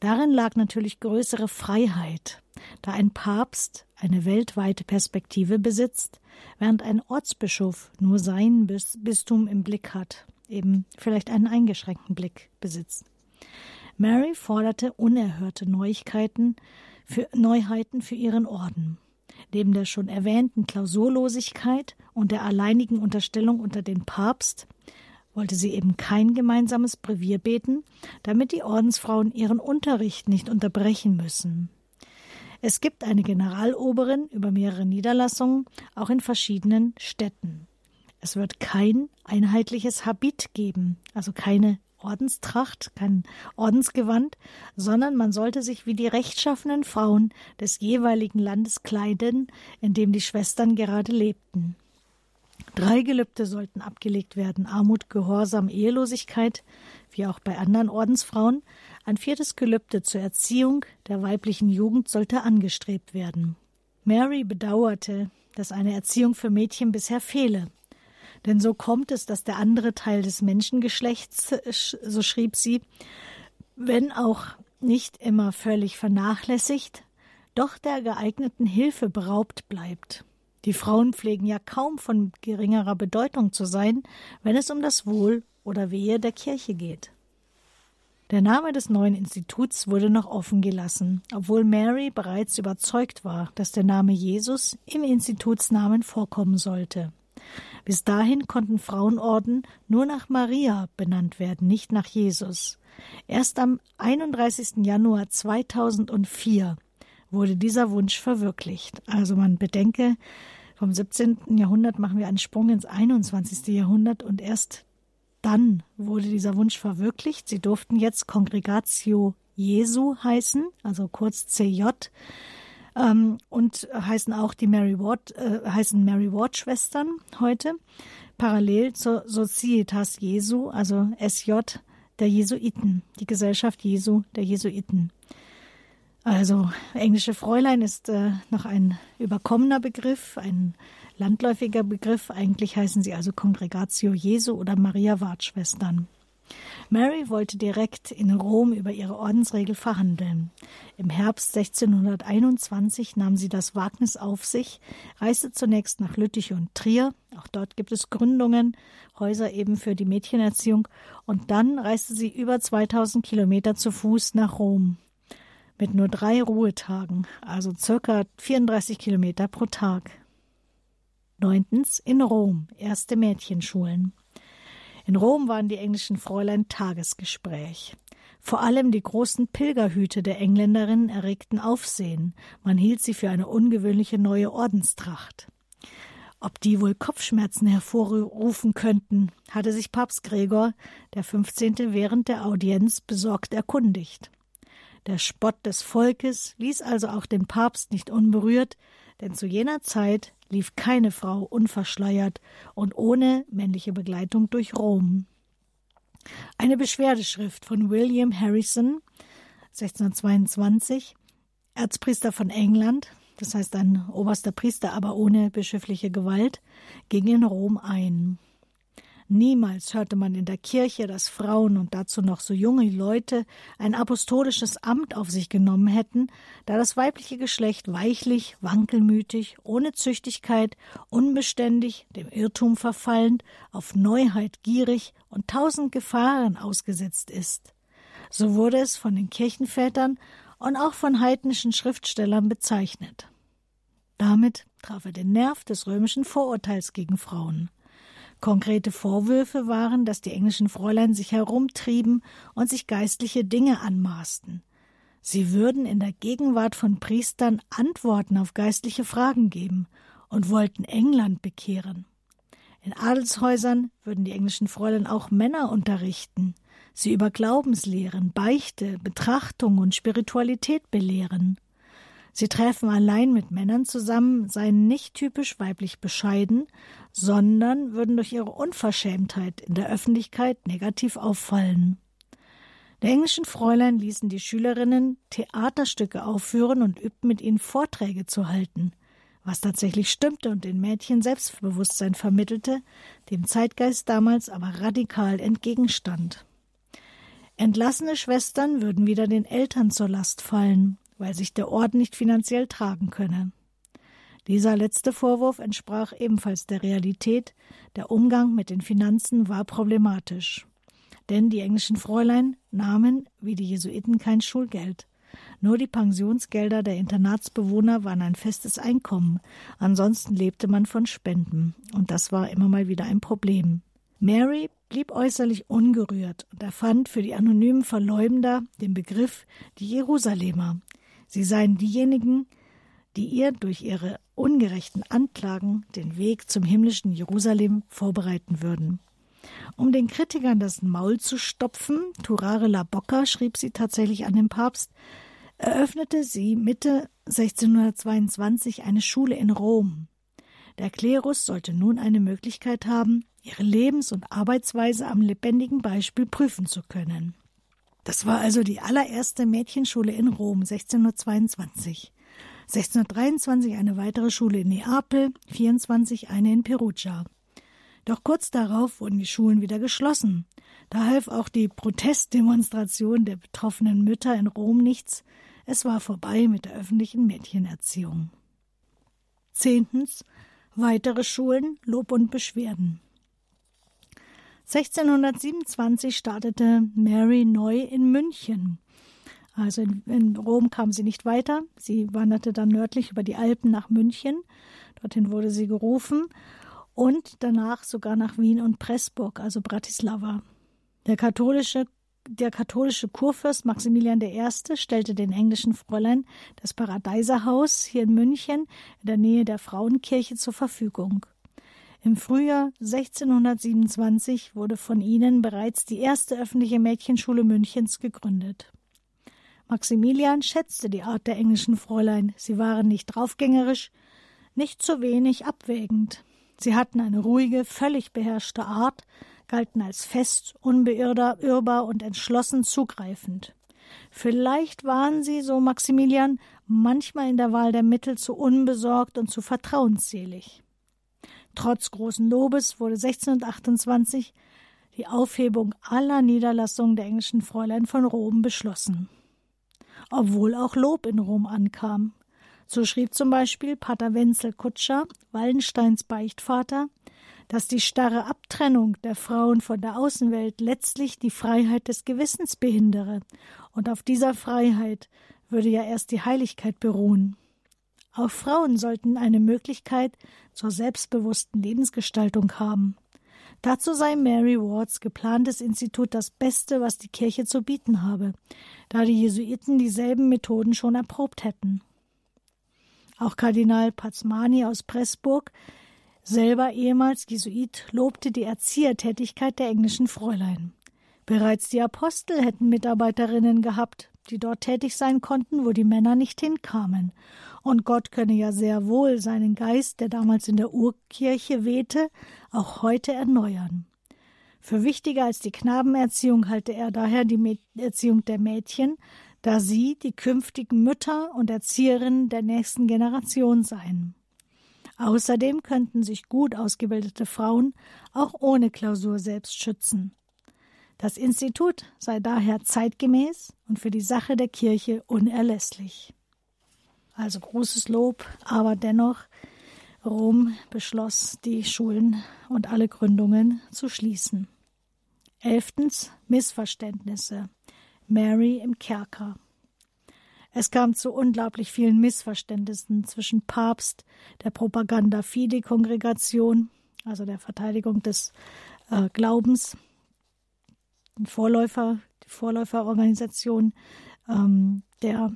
Darin lag natürlich größere Freiheit, da ein Papst eine weltweite Perspektive besitzt, während ein Ortsbischof nur sein Bistum im Blick hat, eben vielleicht einen eingeschränkten Blick besitzt. Mary forderte unerhörte Neuigkeiten für Neuheiten für ihren Orden. Neben der schon erwähnten Klausurlosigkeit und der alleinigen Unterstellung unter den Papst wollte sie eben kein gemeinsames Brevier beten, damit die Ordensfrauen ihren Unterricht nicht unterbrechen müssen. Es gibt eine Generaloberin über mehrere Niederlassungen, auch in verschiedenen Städten. Es wird kein einheitliches Habit geben, also keine Ordenstracht, kein Ordensgewand, sondern man sollte sich wie die rechtschaffenen Frauen des jeweiligen Landes kleiden, in dem die Schwestern gerade lebten. Drei Gelübde sollten abgelegt werden: Armut, Gehorsam, Ehelosigkeit, wie auch bei anderen Ordensfrauen. Ein viertes Gelübde zur Erziehung der weiblichen Jugend sollte angestrebt werden. Mary bedauerte, dass eine Erziehung für Mädchen bisher fehle. Denn so kommt es, dass der andere Teil des Menschengeschlechts, so schrieb sie, wenn auch nicht immer völlig vernachlässigt, doch der geeigneten Hilfe beraubt bleibt. Die Frauen pflegen ja kaum von geringerer Bedeutung zu sein, wenn es um das Wohl oder Wehe der Kirche geht. Der Name des neuen Instituts wurde noch offen gelassen, obwohl Mary bereits überzeugt war, dass der Name Jesus im Institutsnamen vorkommen sollte. Bis dahin konnten Frauenorden nur nach Maria benannt werden, nicht nach Jesus. Erst am 31. Januar 2004 wurde dieser Wunsch verwirklicht. Also man bedenke, vom 17. Jahrhundert machen wir einen Sprung ins 21. Jahrhundert und erst dann wurde dieser Wunsch verwirklicht. Sie durften jetzt Congregatio Jesu heißen, also kurz CJ, ähm, und heißen auch die Mary Ward, äh, heißen Mary Ward Schwestern heute, parallel zur Societas Jesu, also SJ der Jesuiten, die Gesellschaft Jesu der Jesuiten. Also englische Fräulein ist äh, noch ein überkommener Begriff, ein landläufiger Begriff. Eigentlich heißen sie also Congregatio Jesu oder Maria Wartschwestern. Mary wollte direkt in Rom über ihre Ordensregel verhandeln. Im Herbst 1621 nahm sie das Wagnis auf sich, reiste zunächst nach Lüttich und Trier, auch dort gibt es Gründungen, Häuser eben für die Mädchenerziehung, und dann reiste sie über 2000 Kilometer zu Fuß nach Rom mit nur drei Ruhetagen, also circa 34 Kilometer pro Tag. Neuntens in Rom, erste Mädchenschulen. In Rom waren die englischen Fräulein Tagesgespräch. Vor allem die großen Pilgerhüte der Engländerinnen erregten Aufsehen. Man hielt sie für eine ungewöhnliche neue Ordenstracht. Ob die wohl Kopfschmerzen hervorrufen könnten, hatte sich Papst Gregor der 15. während der Audienz besorgt erkundigt. Der Spott des Volkes ließ also auch den Papst nicht unberührt, denn zu jener Zeit lief keine Frau unverschleiert und ohne männliche Begleitung durch Rom. Eine Beschwerdeschrift von William Harrison 1622, Erzpriester von England, das heißt ein oberster Priester, aber ohne bischöfliche Gewalt, ging in Rom ein. Niemals hörte man in der Kirche, dass Frauen und dazu noch so junge Leute ein apostolisches Amt auf sich genommen hätten, da das weibliche Geschlecht weichlich, wankelmütig, ohne Züchtigkeit, unbeständig, dem Irrtum verfallend, auf Neuheit gierig und tausend Gefahren ausgesetzt ist. So wurde es von den Kirchenvätern und auch von heidnischen Schriftstellern bezeichnet. Damit traf er den Nerv des römischen Vorurteils gegen Frauen. Konkrete Vorwürfe waren, dass die englischen Fräulein sich herumtrieben und sich geistliche Dinge anmaßten. Sie würden in der Gegenwart von Priestern Antworten auf geistliche Fragen geben und wollten England bekehren. In Adelshäusern würden die englischen Fräulein auch Männer unterrichten, sie über Glaubenslehren, Beichte, Betrachtung und Spiritualität belehren. Sie treffen allein mit Männern zusammen, seien nicht typisch weiblich bescheiden, sondern würden durch ihre Unverschämtheit in der Öffentlichkeit negativ auffallen. Der englischen Fräulein ließen die Schülerinnen Theaterstücke aufführen und übten mit ihnen Vorträge zu halten, was tatsächlich stimmte und den Mädchen Selbstbewusstsein vermittelte, dem Zeitgeist damals aber radikal entgegenstand. Entlassene Schwestern würden wieder den Eltern zur Last fallen, weil sich der Orden nicht finanziell tragen könne. Dieser letzte Vorwurf entsprach ebenfalls der Realität, der Umgang mit den Finanzen war problematisch. Denn die englischen Fräulein nahmen, wie die Jesuiten, kein Schulgeld. Nur die Pensionsgelder der Internatsbewohner waren ein festes Einkommen, ansonsten lebte man von Spenden, und das war immer mal wieder ein Problem. Mary blieb äußerlich ungerührt und erfand für die anonymen Verleumder den Begriff die Jerusalemer, Sie seien diejenigen, die ihr durch ihre ungerechten Anklagen den Weg zum himmlischen Jerusalem vorbereiten würden. Um den Kritikern das Maul zu stopfen, Turare la Bocca schrieb sie tatsächlich an den Papst, eröffnete sie Mitte 1622 eine Schule in Rom. Der Klerus sollte nun eine Möglichkeit haben, ihre Lebens- und Arbeitsweise am lebendigen Beispiel prüfen zu können. Das war also die allererste Mädchenschule in Rom 1622. 1623 eine weitere Schule in Neapel, 24 eine in Perugia. Doch kurz darauf wurden die Schulen wieder geschlossen. Da half auch die Protestdemonstration der betroffenen Mütter in Rom nichts. Es war vorbei mit der öffentlichen Mädchenerziehung. Zehntens weitere Schulen, Lob und Beschwerden. 1627 startete Mary neu in München. Also in, in, Rom kam sie nicht weiter. Sie wanderte dann nördlich über die Alpen nach München. Dorthin wurde sie gerufen und danach sogar nach Wien und Pressburg, also Bratislava. Der katholische, der katholische Kurfürst Maximilian I. stellte den englischen Fräulein das Paradeiserhaus hier in München in der Nähe der Frauenkirche zur Verfügung. Im Frühjahr 1627 wurde von ihnen bereits die erste öffentliche Mädchenschule Münchens gegründet. Maximilian schätzte die Art der englischen Fräulein. Sie waren nicht draufgängerisch, nicht zu wenig abwägend. Sie hatten eine ruhige, völlig beherrschte Art, galten als fest, unbeirrbar und entschlossen zugreifend. Vielleicht waren sie, so Maximilian, manchmal in der Wahl der Mittel zu unbesorgt und zu vertrauensselig. Trotz großen Lobes wurde 1628 die Aufhebung aller Niederlassungen der englischen Fräulein von Rom beschlossen. Obwohl auch Lob in Rom ankam. So schrieb zum Beispiel Pater Wenzel Kutscher, Wallensteins Beichtvater, dass die starre Abtrennung der Frauen von der Außenwelt letztlich die Freiheit des Gewissens behindere, und auf dieser Freiheit würde ja erst die Heiligkeit beruhen. Auch Frauen sollten eine Möglichkeit zur selbstbewussten Lebensgestaltung haben. Dazu sei Mary Wards geplantes Institut das Beste, was die Kirche zu bieten habe, da die Jesuiten dieselben Methoden schon erprobt hätten. Auch Kardinal Pazmani aus Pressburg, selber ehemals Jesuit, lobte die Erziehertätigkeit der englischen Fräulein. Bereits die Apostel hätten Mitarbeiterinnen gehabt, die dort tätig sein konnten, wo die Männer nicht hinkamen, und Gott könne ja sehr wohl seinen Geist, der damals in der Urkirche wehte, auch heute erneuern. Für wichtiger als die Knabenerziehung halte er daher die Erziehung der Mädchen, da sie die künftigen Mütter und Erzieherinnen der nächsten Generation seien. Außerdem könnten sich gut ausgebildete Frauen auch ohne Klausur selbst schützen. Das Institut sei daher zeitgemäß und für die Sache der Kirche unerlässlich. Also großes Lob, aber dennoch Rom beschloss, die Schulen und alle Gründungen zu schließen. Elftens Missverständnisse. Mary im Kerker. Es kam zu unglaublich vielen Missverständnissen zwischen Papst, der Propaganda Fide-Kongregation, also der Verteidigung des äh, Glaubens, den Vorläufer, die Vorläuferorganisation ähm, der,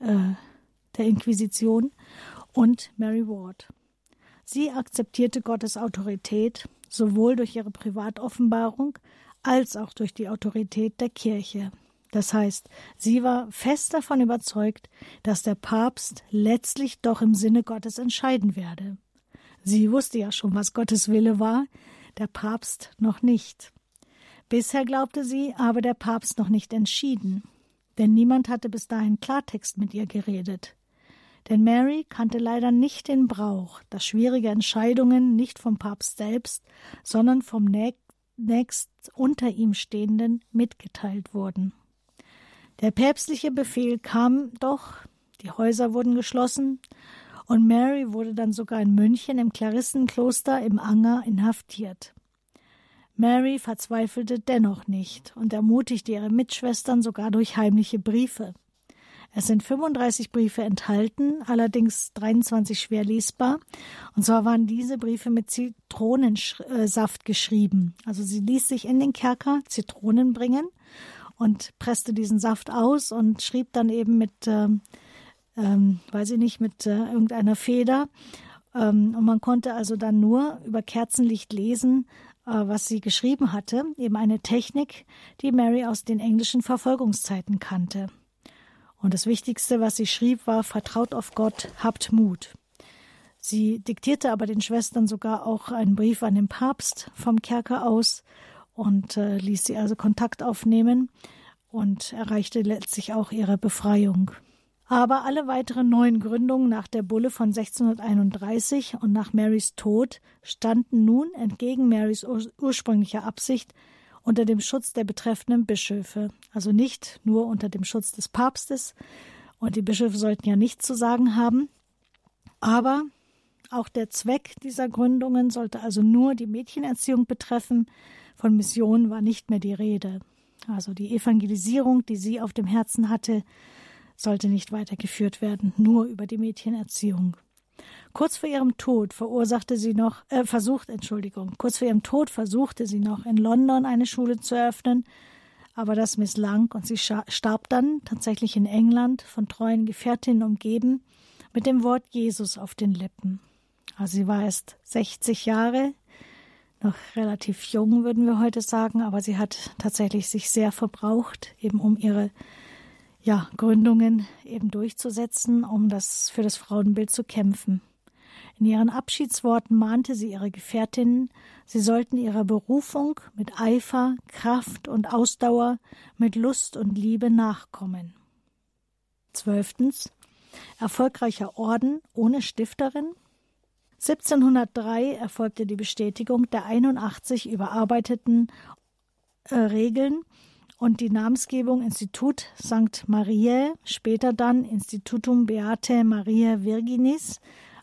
äh, der Inquisition und Mary Ward. Sie akzeptierte Gottes Autorität sowohl durch ihre Privatoffenbarung als auch durch die Autorität der Kirche. Das heißt, sie war fest davon überzeugt, dass der Papst letztlich doch im Sinne Gottes entscheiden werde. Sie wusste ja schon, was Gottes Wille war, der Papst noch nicht. Bisher glaubte sie, aber der Papst noch nicht entschieden, denn niemand hatte bis dahin Klartext mit ihr geredet. Denn Mary kannte leider nicht den Brauch, dass schwierige Entscheidungen nicht vom Papst selbst, sondern vom nächst unter ihm Stehenden mitgeteilt wurden. Der päpstliche Befehl kam doch, die Häuser wurden geschlossen und Mary wurde dann sogar in München im Klarissenkloster im Anger inhaftiert. Mary verzweifelte dennoch nicht und ermutigte ihre Mitschwestern sogar durch heimliche Briefe. Es sind 35 Briefe enthalten, allerdings 23 schwer lesbar. Und zwar waren diese Briefe mit Zitronensaft geschrieben. Also sie ließ sich in den Kerker Zitronen bringen und presste diesen Saft aus und schrieb dann eben mit, ähm, ähm, weiß ich nicht, mit äh, irgendeiner Feder. Ähm, und man konnte also dann nur über Kerzenlicht lesen, was sie geschrieben hatte, eben eine Technik, die Mary aus den englischen Verfolgungszeiten kannte. Und das Wichtigste, was sie schrieb, war Vertraut auf Gott, habt Mut. Sie diktierte aber den Schwestern sogar auch einen Brief an den Papst vom Kerker aus und äh, ließ sie also Kontakt aufnehmen und erreichte letztlich auch ihre Befreiung. Aber alle weiteren neuen Gründungen nach der Bulle von 1631 und nach Marys Tod standen nun entgegen Marys ur ursprünglicher Absicht unter dem Schutz der betreffenden Bischöfe, also nicht nur unter dem Schutz des Papstes, und die Bischöfe sollten ja nichts zu sagen haben, aber auch der Zweck dieser Gründungen sollte also nur die Mädchenerziehung betreffen, von Mission war nicht mehr die Rede. Also die Evangelisierung, die sie auf dem Herzen hatte, sollte nicht weitergeführt werden, nur über die Mädchenerziehung. Kurz vor ihrem Tod verursachte sie noch, äh, versucht, Entschuldigung, kurz vor ihrem Tod versuchte sie noch in London eine Schule zu eröffnen, aber das misslang und sie starb dann tatsächlich in England von treuen Gefährtinnen umgeben mit dem Wort Jesus auf den Lippen. Also sie war erst 60 Jahre, noch relativ jung, würden wir heute sagen, aber sie hat tatsächlich sich sehr verbraucht, eben um ihre ja, Gründungen eben durchzusetzen, um das für das Frauenbild zu kämpfen. In ihren Abschiedsworten mahnte sie ihre Gefährtinnen, sie sollten ihrer Berufung mit Eifer, Kraft und Ausdauer, mit Lust und Liebe nachkommen. Zwölftens erfolgreicher Orden ohne Stifterin 1703 erfolgte die Bestätigung der 81 überarbeiteten äh, Regeln und die Namensgebung Institut St. Mariae, später dann Institutum Beate Maria Virginis,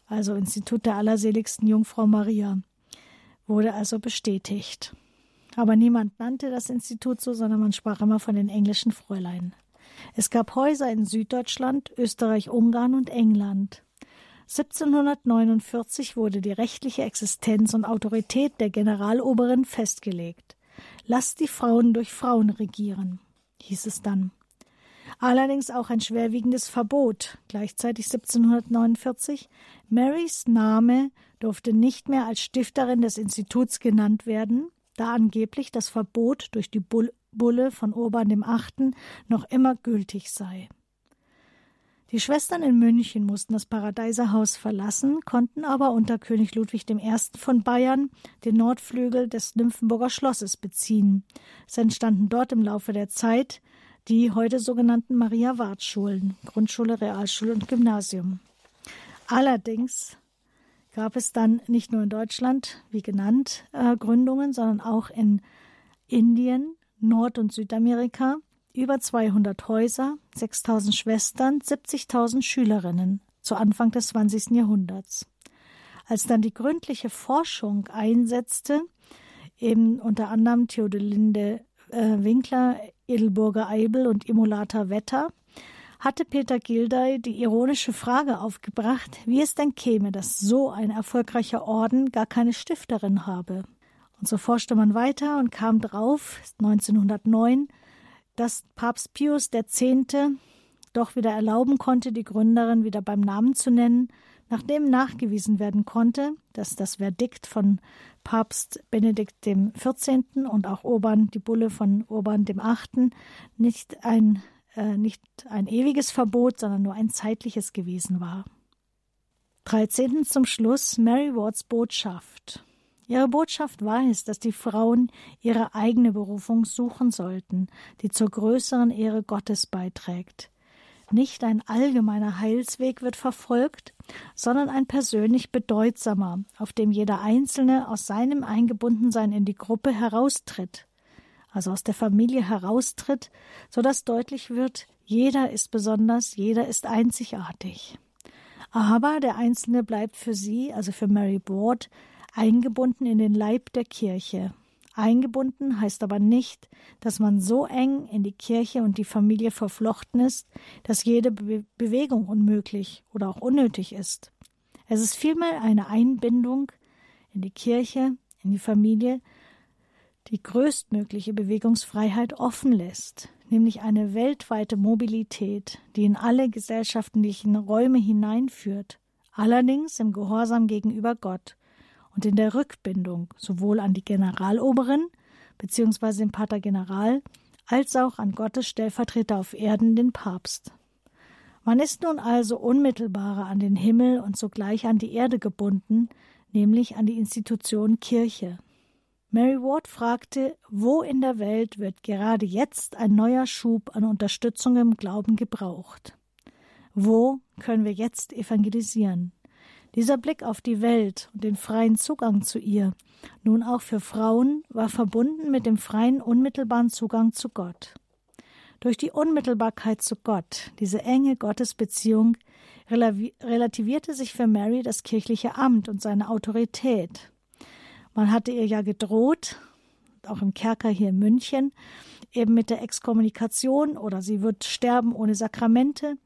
also Institut der allerseligsten Jungfrau Maria, wurde also bestätigt. Aber niemand nannte das Institut so, sondern man sprach immer von den englischen Fräulein. Es gab Häuser in Süddeutschland, Österreich, Ungarn und England. 1749 wurde die rechtliche Existenz und Autorität der Generaloberin festgelegt. Lasst die Frauen durch Frauen regieren, hieß es dann. Allerdings auch ein schwerwiegendes Verbot, gleichzeitig 1749. Marys Name durfte nicht mehr als Stifterin des Instituts genannt werden, da angeblich das Verbot durch die Bulle von Urban VIII. noch immer gültig sei. Die Schwestern in München mussten das Paradeiserhaus verlassen, konnten aber unter König Ludwig I. von Bayern den Nordflügel des Nymphenburger Schlosses beziehen. Es entstanden dort im Laufe der Zeit die heute sogenannten Maria-Wart-Schulen, Grundschule, Realschule und Gymnasium. Allerdings gab es dann nicht nur in Deutschland, wie genannt, äh, Gründungen, sondern auch in Indien, Nord- und Südamerika über 200 Häuser, 6000 Schwestern, 70.000 Schülerinnen zu Anfang des 20. Jahrhunderts. Als dann die gründliche Forschung einsetzte, eben unter anderem Theodelinde äh, Winkler, Edelburger Eibel und Emulata Wetter, hatte Peter Gilday die ironische Frage aufgebracht, wie es denn käme, dass so ein erfolgreicher Orden gar keine Stifterin habe. Und so forschte man weiter und kam drauf, 1909, dass Papst Pius X. doch wieder erlauben konnte, die Gründerin wieder beim Namen zu nennen, nachdem nachgewiesen werden konnte, dass das Verdikt von Papst Benedikt XIV. und auch Urban, die Bulle von Urban VIII. nicht ein, äh, nicht ein ewiges Verbot, sondern nur ein zeitliches gewesen war. 13. zum Schluss Mary Wards Botschaft. Ihre Botschaft es, dass die Frauen ihre eigene Berufung suchen sollten, die zur größeren Ehre Gottes beiträgt. Nicht ein allgemeiner Heilsweg wird verfolgt, sondern ein persönlich bedeutsamer, auf dem jeder Einzelne aus seinem Eingebundensein in die Gruppe heraustritt, also aus der Familie heraustritt, so dass deutlich wird, jeder ist besonders, jeder ist einzigartig. Aber der Einzelne bleibt für sie, also für Mary Ward, eingebunden in den Leib der Kirche. Eingebunden heißt aber nicht, dass man so eng in die Kirche und die Familie verflochten ist, dass jede Be Bewegung unmöglich oder auch unnötig ist. Es ist vielmehr eine Einbindung in die Kirche, in die Familie, die größtmögliche Bewegungsfreiheit offen lässt, nämlich eine weltweite Mobilität, die in alle gesellschaftlichen Räume hineinführt, allerdings im Gehorsam gegenüber Gott und in der Rückbindung sowohl an die Generaloberin bzw. den Pater General als auch an Gottes Stellvertreter auf Erden, den Papst. Man ist nun also unmittelbarer an den Himmel und zugleich an die Erde gebunden, nämlich an die Institution Kirche. Mary Ward fragte, wo in der Welt wird gerade jetzt ein neuer Schub an Unterstützung im Glauben gebraucht? Wo können wir jetzt evangelisieren? Dieser Blick auf die Welt und den freien Zugang zu ihr, nun auch für Frauen, war verbunden mit dem freien, unmittelbaren Zugang zu Gott. Durch die Unmittelbarkeit zu Gott, diese enge Gottesbeziehung, relativierte sich für Mary das kirchliche Amt und seine Autorität. Man hatte ihr ja gedroht, auch im Kerker hier in München, eben mit der Exkommunikation oder sie wird sterben ohne Sakramente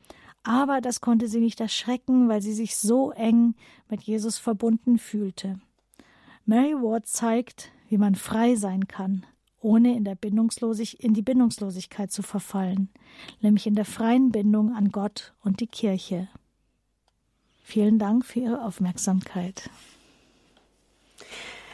aber das konnte sie nicht erschrecken, weil sie sich so eng mit Jesus verbunden fühlte. Mary Ward zeigt, wie man frei sein kann, ohne in, der Bindungslosig in die Bindungslosigkeit zu verfallen, nämlich in der freien Bindung an Gott und die Kirche. Vielen Dank für Ihre Aufmerksamkeit.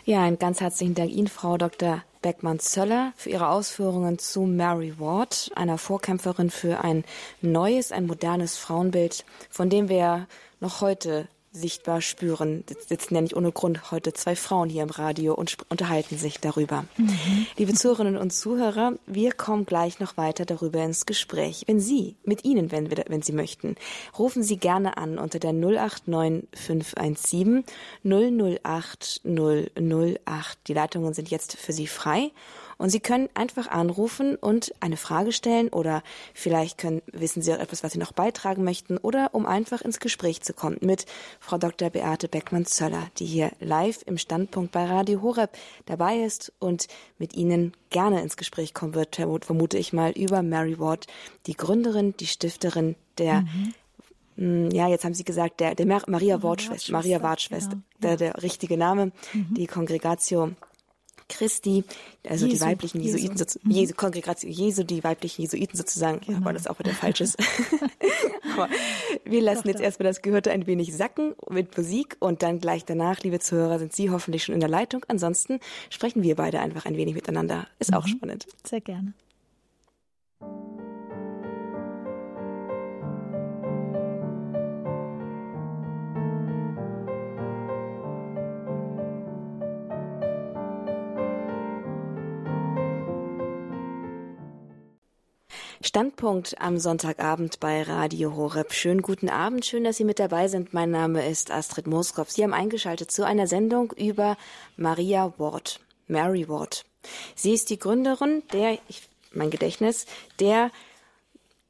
Ja, einen ganz herzlichen Dank Ihnen, Frau Dr. Beckmann-Zöller, für Ihre Ausführungen zu Mary Ward, einer Vorkämpferin für ein neues, ein modernes Frauenbild, von dem wir noch heute sichtbar spüren. Jetzt sitzen ja nicht ohne Grund heute zwei Frauen hier im Radio und unterhalten sich darüber. Mhm. Liebe Zuhörerinnen und Zuhörer, wir kommen gleich noch weiter darüber ins Gespräch. Wenn Sie mit Ihnen, wenn, wir, wenn Sie möchten, rufen Sie gerne an unter der 089 517 008 008. Die Leitungen sind jetzt für Sie frei. Und Sie können einfach anrufen und eine Frage stellen oder vielleicht können, wissen Sie auch etwas, was Sie noch beitragen möchten oder um einfach ins Gespräch zu kommen mit Frau Dr. Beate Beckmann-Zöller, die hier live im Standpunkt bei Radio Horeb dabei ist und mit Ihnen gerne ins Gespräch kommen wird, vermute ich mal, über Mary Ward, die Gründerin, die Stifterin der mhm hm, ja, jetzt haben Sie gesagt, der, der Maria Wortschwester, Maria Wartschwester, genau. der, der richtige Name, mhm. die Kongregatio Christi, also Jesu, die weiblichen Jesuiten, Jesu. Mhm. Jesu, Kongregation Jesu, die weiblichen Jesuiten sozusagen, genau. aber das auch wieder falsch ist. aber wir lassen Doch, jetzt erstmal das Gehörte ein wenig sacken mit Musik und dann gleich danach, liebe Zuhörer, sind Sie hoffentlich schon in der Leitung. Ansonsten sprechen wir beide einfach ein wenig miteinander. Ist mhm. auch spannend. Sehr gerne. Standpunkt am Sonntagabend bei Radio Horeb. Schönen guten Abend, schön, dass Sie mit dabei sind. Mein Name ist Astrid Moskow. Sie haben eingeschaltet zu einer Sendung über Maria Ward, Mary Ward. Sie ist die Gründerin der, ich, mein Gedächtnis, der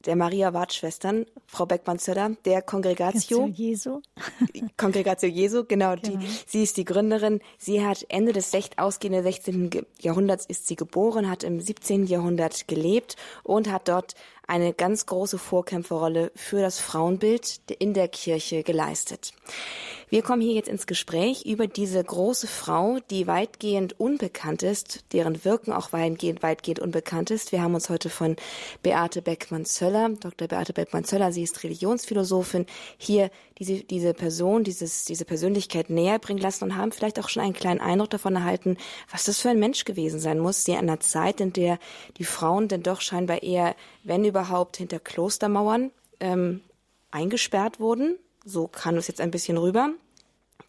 der Maria Ward-Schwestern, Frau Beckmann-Zöller, der Kongregatio Jesu. Kongregatio Jesu, genau, genau. Die, sie ist die Gründerin. Sie hat Ende des ausgehenden 16. Jahrhunderts ist sie geboren, hat im 17. Jahrhundert gelebt und hat dort eine ganz große Vorkämpferrolle für das Frauenbild in der Kirche geleistet. Wir kommen hier jetzt ins Gespräch über diese große Frau, die weitgehend unbekannt ist, deren Wirken auch weitgehend, weitgehend unbekannt ist. Wir haben uns heute von Beate Beckmann-Zöller, Dr. Beate Beckmann-Zöller, sie ist Religionsphilosophin, hier diese, diese Person, dieses, diese Persönlichkeit näher bringen lassen und haben vielleicht auch schon einen kleinen Eindruck davon erhalten, was das für ein Mensch gewesen sein muss, in einer Zeit, in der die Frauen denn doch scheinbar eher, wenn überhaupt, hinter Klostermauern ähm, eingesperrt wurden. So kam es jetzt ein bisschen rüber,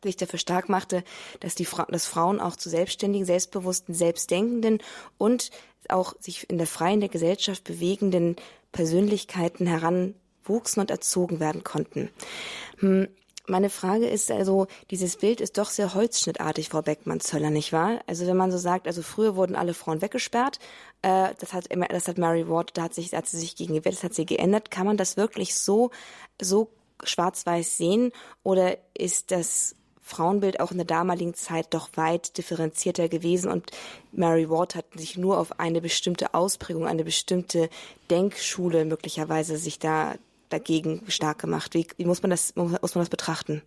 sich dafür stark machte, dass die Fra dass Frauen auch zu selbstständigen, selbstbewussten, selbstdenkenden und auch sich in der freien der Gesellschaft bewegenden Persönlichkeiten heranwuchsen und erzogen werden konnten. Hm. Meine Frage ist also, dieses Bild ist doch sehr holzschnittartig, Frau Beckmann-Zöller, nicht wahr? Also wenn man so sagt, also früher wurden alle Frauen weggesperrt, äh, das hat das hat Mary Ward, da hat sich, hat sie sich gegen gewehrt, das hat sie geändert. Kann man das wirklich so, so schwarz-weiß sehen oder ist das Frauenbild auch in der damaligen Zeit doch weit differenzierter gewesen und Mary Ward hat sich nur auf eine bestimmte Ausprägung, eine bestimmte Denkschule möglicherweise sich da dagegen stark gemacht. Wie, wie muss man das muss man das betrachten?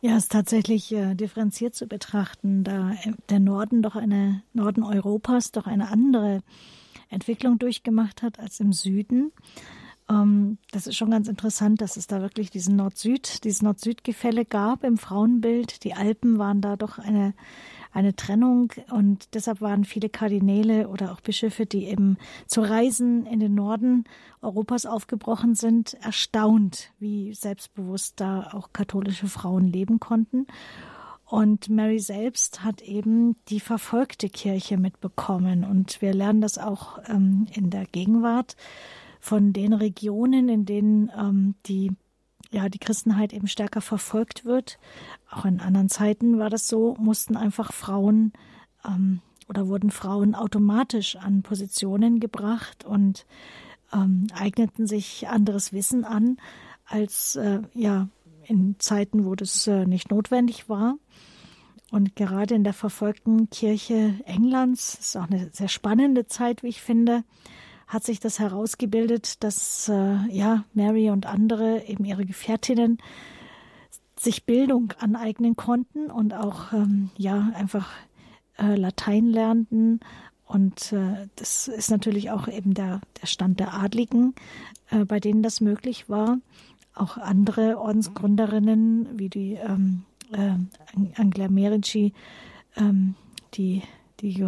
Ja, es ist tatsächlich äh, differenziert zu betrachten, da der Norden doch eine Norden Europas doch eine andere Entwicklung durchgemacht hat als im Süden. Ähm, das ist schon ganz interessant, dass es da wirklich diesen Nord-Süd, dieses Nord-Süd-Gefälle gab im Frauenbild. Die Alpen waren da doch eine, eine Trennung und deshalb waren viele Kardinäle oder auch Bischöfe, die eben zu Reisen in den Norden Europas aufgebrochen sind, erstaunt, wie selbstbewusst da auch katholische Frauen leben konnten. Und Mary selbst hat eben die verfolgte Kirche mitbekommen. Und wir lernen das auch ähm, in der Gegenwart von den Regionen, in denen ähm, die ja, die Christenheit eben stärker verfolgt wird. Auch in anderen Zeiten war das so, mussten einfach Frauen ähm, oder wurden Frauen automatisch an Positionen gebracht und ähm, eigneten sich anderes Wissen an als äh, ja in Zeiten, wo das äh, nicht notwendig war. Und gerade in der verfolgten Kirche Englands ist auch eine sehr spannende Zeit, wie ich finde hat sich das herausgebildet, dass äh, ja Mary und andere eben ihre Gefährtinnen sich Bildung aneignen konnten und auch ähm, ja einfach äh, Latein lernten und äh, das ist natürlich auch eben der, der Stand der Adligen, äh, bei denen das möglich war. Auch andere Ordensgründerinnen wie die ähm, äh, Angela Merici, ähm, die die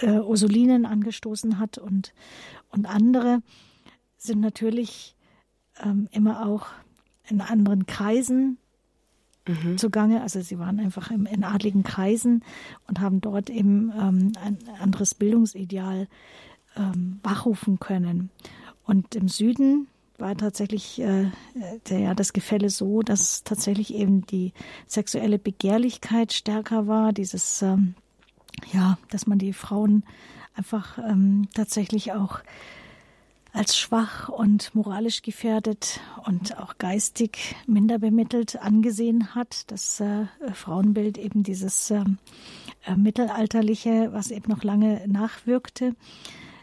äh, Ursulinen angestoßen hat und, und andere sind natürlich ähm, immer auch in anderen Kreisen mhm. zugange. Also sie waren einfach im, in adligen Kreisen und haben dort eben ähm, ein anderes Bildungsideal ähm, wachrufen können. Und im Süden war tatsächlich äh, der, ja, das Gefälle so, dass tatsächlich eben die sexuelle Begehrlichkeit stärker war, dieses ähm, ja, dass man die Frauen einfach ähm, tatsächlich auch als schwach und moralisch gefährdet und auch geistig minder bemittelt angesehen hat. Das äh, Frauenbild eben dieses ähm, äh, mittelalterliche, was eben noch lange nachwirkte.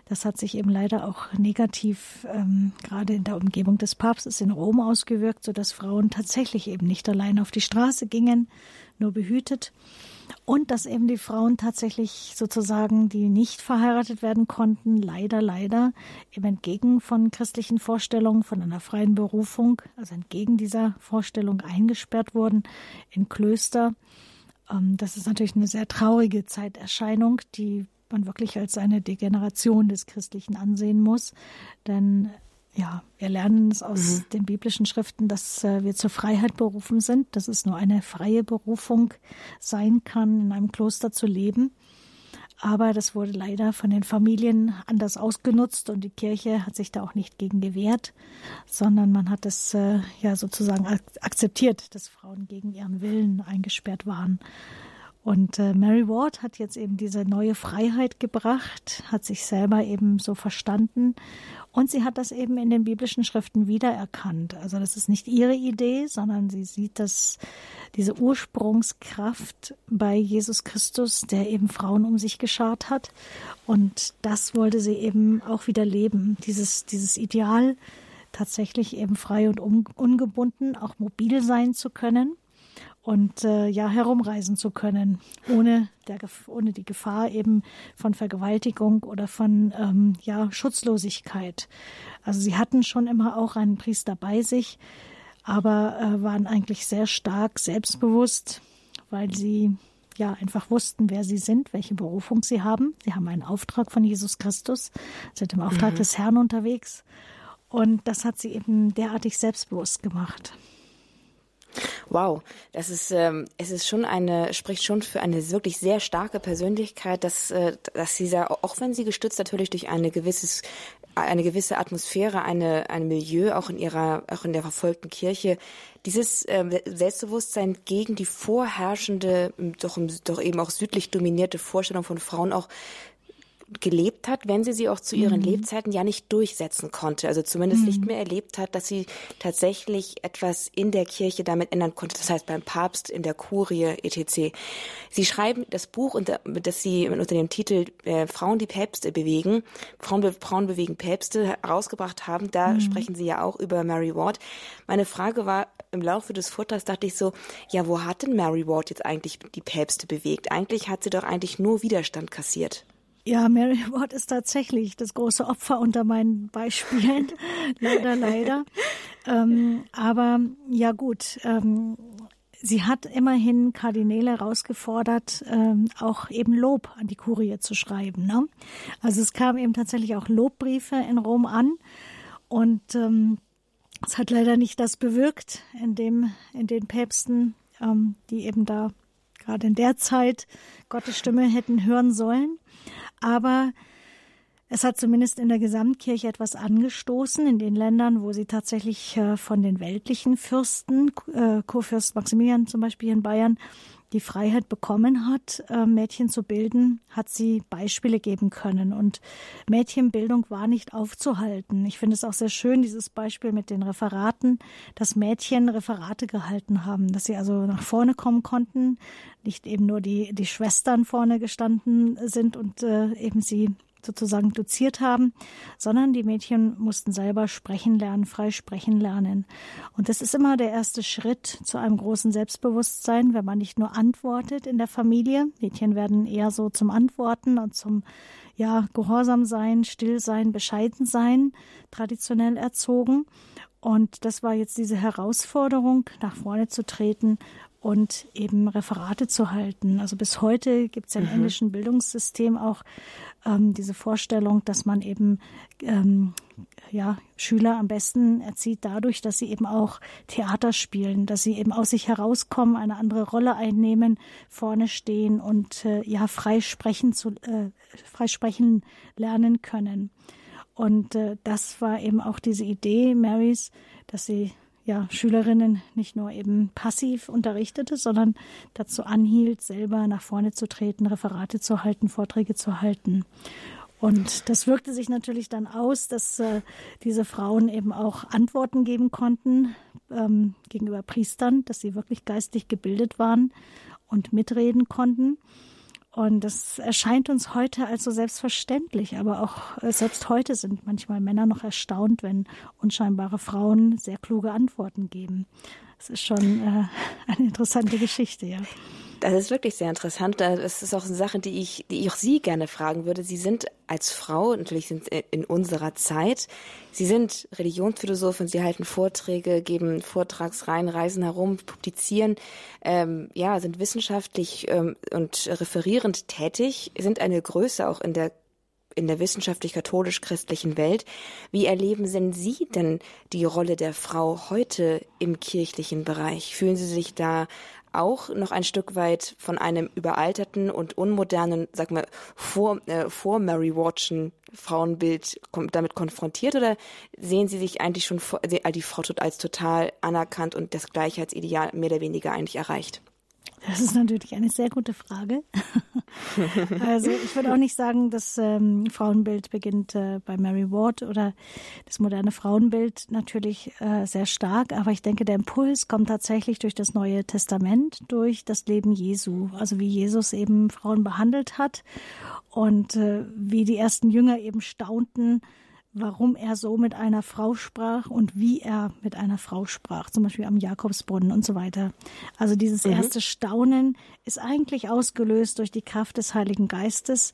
Das hat sich eben leider auch negativ ähm, gerade in der Umgebung des Papstes in Rom ausgewirkt, sodass Frauen tatsächlich eben nicht allein auf die Straße gingen, nur behütet und dass eben die Frauen tatsächlich sozusagen, die nicht verheiratet werden konnten, leider, leider, eben entgegen von christlichen Vorstellungen, von einer freien Berufung, also entgegen dieser Vorstellung eingesperrt wurden in Klöster. Ähm, das ist natürlich eine sehr traurige Zeiterscheinung, die man wirklich als eine Degeneration des Christlichen ansehen muss. Denn ja, wir lernen es aus mhm. den biblischen Schriften, dass äh, wir zur Freiheit berufen sind, dass es nur eine freie Berufung sein kann, in einem Kloster zu leben. Aber das wurde leider von den Familien anders ausgenutzt und die Kirche hat sich da auch nicht gegen gewehrt, sondern man hat es äh, ja sozusagen akzeptiert, dass Frauen gegen ihren Willen eingesperrt waren. Und äh, Mary Ward hat jetzt eben diese neue Freiheit gebracht, hat sich selber eben so verstanden und sie hat das eben in den biblischen Schriften wiedererkannt. Also das ist nicht ihre Idee, sondern sie sieht das, diese Ursprungskraft bei Jesus Christus, der eben Frauen um sich geschart hat. Und das wollte sie eben auch wieder leben. Dieses, dieses Ideal, tatsächlich eben frei und ungebunden, auch mobil sein zu können und äh, ja herumreisen zu können, ohne, der, ohne die Gefahr eben von Vergewaltigung oder von ähm, ja, Schutzlosigkeit. Also sie hatten schon immer auch einen Priester bei sich, aber äh, waren eigentlich sehr stark selbstbewusst, weil sie ja einfach wussten, wer sie sind, welche Berufung sie haben. Sie haben einen Auftrag von Jesus Christus, sind im Auftrag mhm. des Herrn unterwegs. Und das hat sie eben derartig selbstbewusst gemacht. Wow, das ist, ähm, es ist schon eine, spricht schon für eine wirklich sehr starke Persönlichkeit, dass, äh, dass da, auch wenn sie gestützt natürlich durch eine gewisses, eine gewisse Atmosphäre, eine, ein Milieu, auch in ihrer, auch in der verfolgten Kirche, dieses äh, Selbstbewusstsein gegen die vorherrschende, doch, doch eben auch südlich dominierte Vorstellung von Frauen auch gelebt hat, wenn sie sie auch zu ihren mhm. Lebzeiten ja nicht durchsetzen konnte. Also zumindest mhm. nicht mehr erlebt hat, dass sie tatsächlich etwas in der Kirche damit ändern konnte. Das heißt beim Papst, in der Kurie, etc. Sie schreiben das Buch, unter, das sie unter dem Titel äh, Frauen, die Päpste bewegen, Frauen, Frauen bewegen Päpste herausgebracht haben. Da mhm. sprechen sie ja auch über Mary Ward. Meine Frage war, im Laufe des Vortrags dachte ich so, ja, wo hat denn Mary Ward jetzt eigentlich die Päpste bewegt? Eigentlich hat sie doch eigentlich nur Widerstand kassiert. Ja, Mary Ward ist tatsächlich das große Opfer unter meinen Beispielen. leider, leider. Ähm, aber ja gut, ähm, sie hat immerhin Kardinäle herausgefordert, ähm, auch eben Lob an die Kurie zu schreiben. Ne? Also es kam eben tatsächlich auch Lobbriefe in Rom an und ähm, es hat leider nicht das bewirkt, in dem in den Päpsten, ähm, die eben da gerade in der Zeit Gottes Stimme hätten hören sollen. Aber es hat zumindest in der Gesamtkirche etwas angestoßen, in den Ländern, wo sie tatsächlich äh, von den weltlichen Fürsten, äh, Kurfürst Maximilian zum Beispiel in Bayern, die Freiheit bekommen hat, äh, Mädchen zu bilden, hat sie Beispiele geben können. Und Mädchenbildung war nicht aufzuhalten. Ich finde es auch sehr schön, dieses Beispiel mit den Referaten, dass Mädchen Referate gehalten haben, dass sie also nach vorne kommen konnten, nicht eben nur die, die Schwestern vorne gestanden sind und äh, eben sie sozusagen doziert haben, sondern die Mädchen mussten selber sprechen lernen, frei sprechen lernen. Und das ist immer der erste Schritt zu einem großen Selbstbewusstsein, wenn man nicht nur antwortet in der Familie. Mädchen werden eher so zum Antworten und zum ja, Gehorsam sein, still sein, bescheiden sein, traditionell erzogen. Und das war jetzt diese Herausforderung, nach vorne zu treten und eben Referate zu halten. Also bis heute gibt es ja im mhm. englischen Bildungssystem auch ähm, diese Vorstellung, dass man eben ähm, ja, Schüler am besten erzieht dadurch, dass sie eben auch Theater spielen, dass sie eben aus sich herauskommen, eine andere Rolle einnehmen, vorne stehen und äh, ja frei sprechen zu äh, frei sprechen lernen können. Und äh, das war eben auch diese Idee Marys, dass sie ja, Schülerinnen nicht nur eben passiv unterrichtete, sondern dazu anhielt, selber nach vorne zu treten, Referate zu halten, Vorträge zu halten. Und das wirkte sich natürlich dann aus, dass äh, diese Frauen eben auch Antworten geben konnten ähm, gegenüber Priestern, dass sie wirklich geistig gebildet waren und mitreden konnten. Und das erscheint uns heute als so selbstverständlich, aber auch äh, selbst heute sind manchmal Männer noch erstaunt, wenn unscheinbare Frauen sehr kluge Antworten geben. Das ist schon äh, eine interessante Geschichte, ja. Das ist wirklich sehr interessant. Das ist auch eine Sache, die ich, die ich auch Sie gerne fragen würde. Sie sind als Frau, natürlich sind Sie in unserer Zeit, Sie sind Religionsphilosophin, Sie halten Vorträge, geben Vortragsreihen, reisen herum, publizieren, ähm, ja, sind wissenschaftlich ähm, und referierend tätig, sind eine Größe auch in der in der wissenschaftlich-katholisch-christlichen Welt. Wie erleben denn Sie denn die Rolle der Frau heute im kirchlichen Bereich? Fühlen Sie sich da auch noch ein Stück weit von einem überalterten und unmodernen, sag mal, vor, äh, vor Mary Watchen Frauenbild damit konfrontiert oder sehen Sie sich eigentlich schon vor, die Frau als total anerkannt und das Gleichheitsideal mehr oder weniger eigentlich erreicht? Das ist natürlich eine sehr gute Frage. also ich würde auch nicht sagen, das ähm, Frauenbild beginnt äh, bei Mary Ward oder das moderne Frauenbild natürlich äh, sehr stark, aber ich denke, der Impuls kommt tatsächlich durch das Neue Testament, durch das Leben Jesu, also wie Jesus eben Frauen behandelt hat und äh, wie die ersten Jünger eben staunten, warum er so mit einer Frau sprach und wie er mit einer Frau sprach, zum Beispiel am Jakobsbrunnen und so weiter. Also dieses mhm. erste Staunen ist eigentlich ausgelöst durch die Kraft des Heiligen Geistes,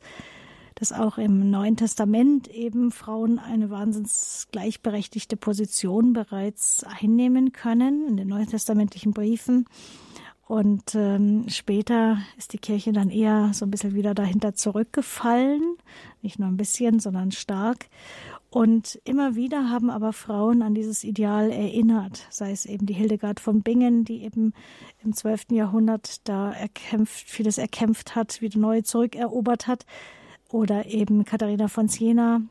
dass auch im Neuen Testament eben Frauen eine wahnsinns gleichberechtigte Position bereits einnehmen können in den neutestamentlichen Briefen. Und ähm, später ist die Kirche dann eher so ein bisschen wieder dahinter zurückgefallen. Nicht nur ein bisschen, sondern stark. Und immer wieder haben aber Frauen an dieses Ideal erinnert, sei es eben die Hildegard von Bingen, die eben im 12. Jahrhundert da erkämpft, vieles erkämpft hat, wieder neu zurückerobert hat, oder eben Katharina von Siena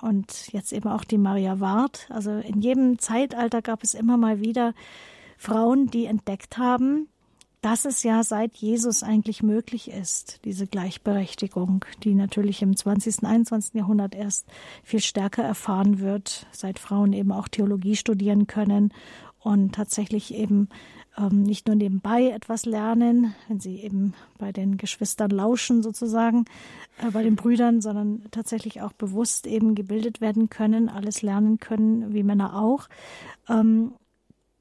und jetzt eben auch die Maria Ward. Also in jedem Zeitalter gab es immer mal wieder Frauen, die entdeckt haben, dass es ja seit Jesus eigentlich möglich ist, diese Gleichberechtigung, die natürlich im 20., 21. Jahrhundert erst viel stärker erfahren wird, seit Frauen eben auch Theologie studieren können und tatsächlich eben ähm, nicht nur nebenbei etwas lernen, wenn sie eben bei den Geschwistern lauschen sozusagen, äh, bei den Brüdern, sondern tatsächlich auch bewusst eben gebildet werden können, alles lernen können, wie Männer auch. Ähm,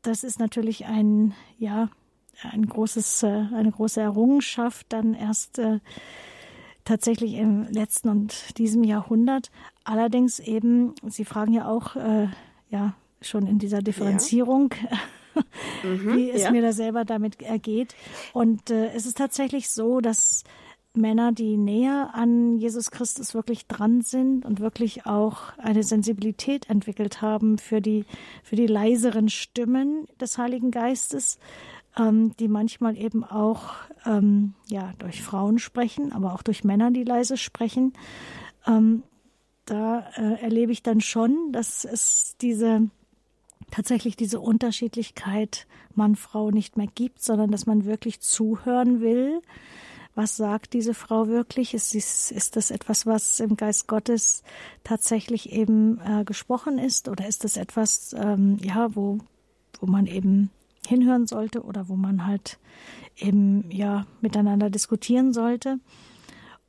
das ist natürlich ein, ja, ein großes, äh, eine große Errungenschaft dann erst äh, tatsächlich im letzten und diesem Jahrhundert. Allerdings eben, Sie fragen ja auch, äh, ja, schon in dieser Differenzierung, ja. mhm, wie es ja. mir da selber damit ergeht. Und äh, es ist tatsächlich so, dass Männer, die näher an Jesus Christus wirklich dran sind und wirklich auch eine Sensibilität entwickelt haben für die, für die leiseren Stimmen des Heiligen Geistes, ähm, die manchmal eben auch ähm, ja, durch Frauen sprechen, aber auch durch Männer, die leise sprechen. Ähm, da äh, erlebe ich dann schon, dass es diese tatsächlich diese Unterschiedlichkeit Mann-Frau nicht mehr gibt, sondern dass man wirklich zuhören will. Was sagt diese Frau wirklich? Ist, ist, ist das etwas, was im Geist Gottes tatsächlich eben äh, gesprochen ist? Oder ist das etwas, ähm, ja, wo, wo man eben hinhören sollte oder wo man halt eben ja miteinander diskutieren sollte.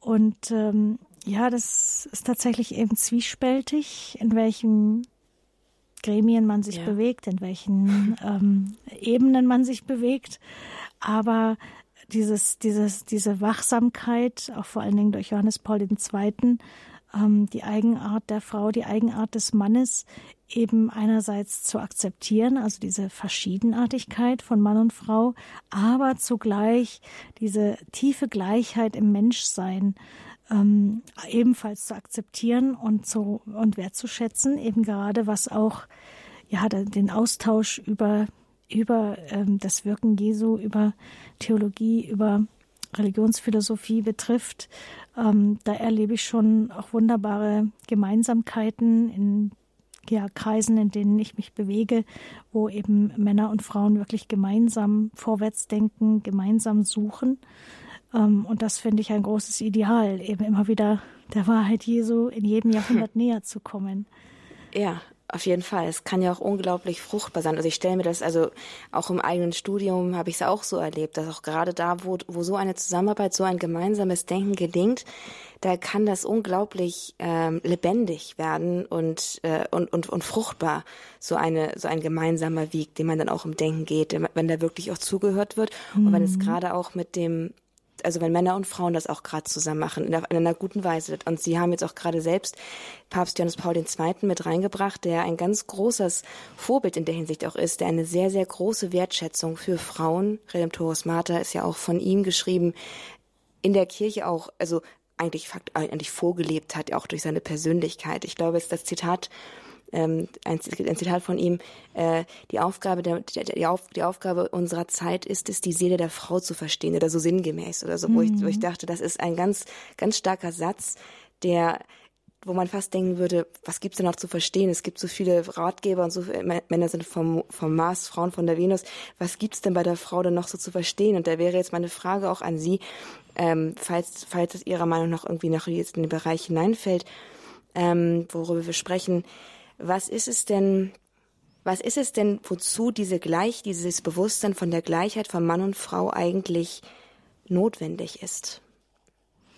Und ähm, ja, das ist tatsächlich eben zwiespältig, in welchen Gremien man sich ja. bewegt, in welchen ähm, Ebenen man sich bewegt. Aber dieses, dieses, diese Wachsamkeit, auch vor allen Dingen durch Johannes Paul II., ähm, die Eigenart der Frau, die Eigenart des Mannes eben einerseits zu akzeptieren, also diese Verschiedenartigkeit von Mann und Frau, aber zugleich diese tiefe Gleichheit im Menschsein ähm, ebenfalls zu akzeptieren und zu und wertzuschätzen, eben gerade was auch ja den Austausch über über ähm, das Wirken Jesu, über Theologie, über Religionsphilosophie betrifft, ähm, da erlebe ich schon auch wunderbare Gemeinsamkeiten in ja, Kreisen, in denen ich mich bewege, wo eben Männer und Frauen wirklich gemeinsam vorwärts denken, gemeinsam suchen. Ähm, und das finde ich ein großes Ideal, eben immer wieder der Wahrheit Jesu in jedem Jahrhundert näher zu kommen. Ja, auf jeden Fall. Es kann ja auch unglaublich fruchtbar sein. Also ich stelle mir das, also auch im eigenen Studium habe ich es auch so erlebt, dass auch gerade da, wo, wo so eine Zusammenarbeit, so ein gemeinsames Denken gelingt, da kann das unglaublich ähm, lebendig werden und, äh, und, und, und fruchtbar, so eine, so ein gemeinsamer Weg, den man dann auch im Denken geht, wenn da wirklich auch zugehört wird mhm. und wenn es mhm. gerade auch mit dem also wenn Männer und Frauen das auch gerade zusammen machen, in, in, einer guten Weise. Und Sie haben jetzt auch gerade selbst Papst Johannes Paul II. mit reingebracht, der ein ganz großes Vorbild in der Hinsicht auch ist, der eine sehr, sehr große Wertschätzung für Frauen, Redemptoris Mater ist ja auch von ihm geschrieben, in der Kirche auch, also eigentlich, eigentlich vorgelebt hat, auch durch seine Persönlichkeit. Ich glaube, es ist das Zitat ähm, ein, ein Zitat von ihm, äh, die Aufgabe der, der, die, Auf, die Aufgabe unserer Zeit ist es, die Seele der Frau zu verstehen oder so sinngemäß oder so, mhm. wo, ich, wo ich mhm. dachte, das ist ein ganz, ganz starker Satz, der wo man fast denken würde, was gibt's denn noch zu verstehen? Es gibt so viele Ratgeber und so viele Männer sind vom, vom Mars, Frauen von der Venus. Was gibt's denn bei der Frau denn noch so zu verstehen? Und da wäre jetzt meine Frage auch an Sie, ähm, falls, falls es Ihrer Meinung nach irgendwie noch jetzt in den Bereich hineinfällt, ähm, worüber wir sprechen. Was ist es denn, was ist es denn, wozu diese Gleich, dieses Bewusstsein von der Gleichheit von Mann und Frau eigentlich notwendig ist?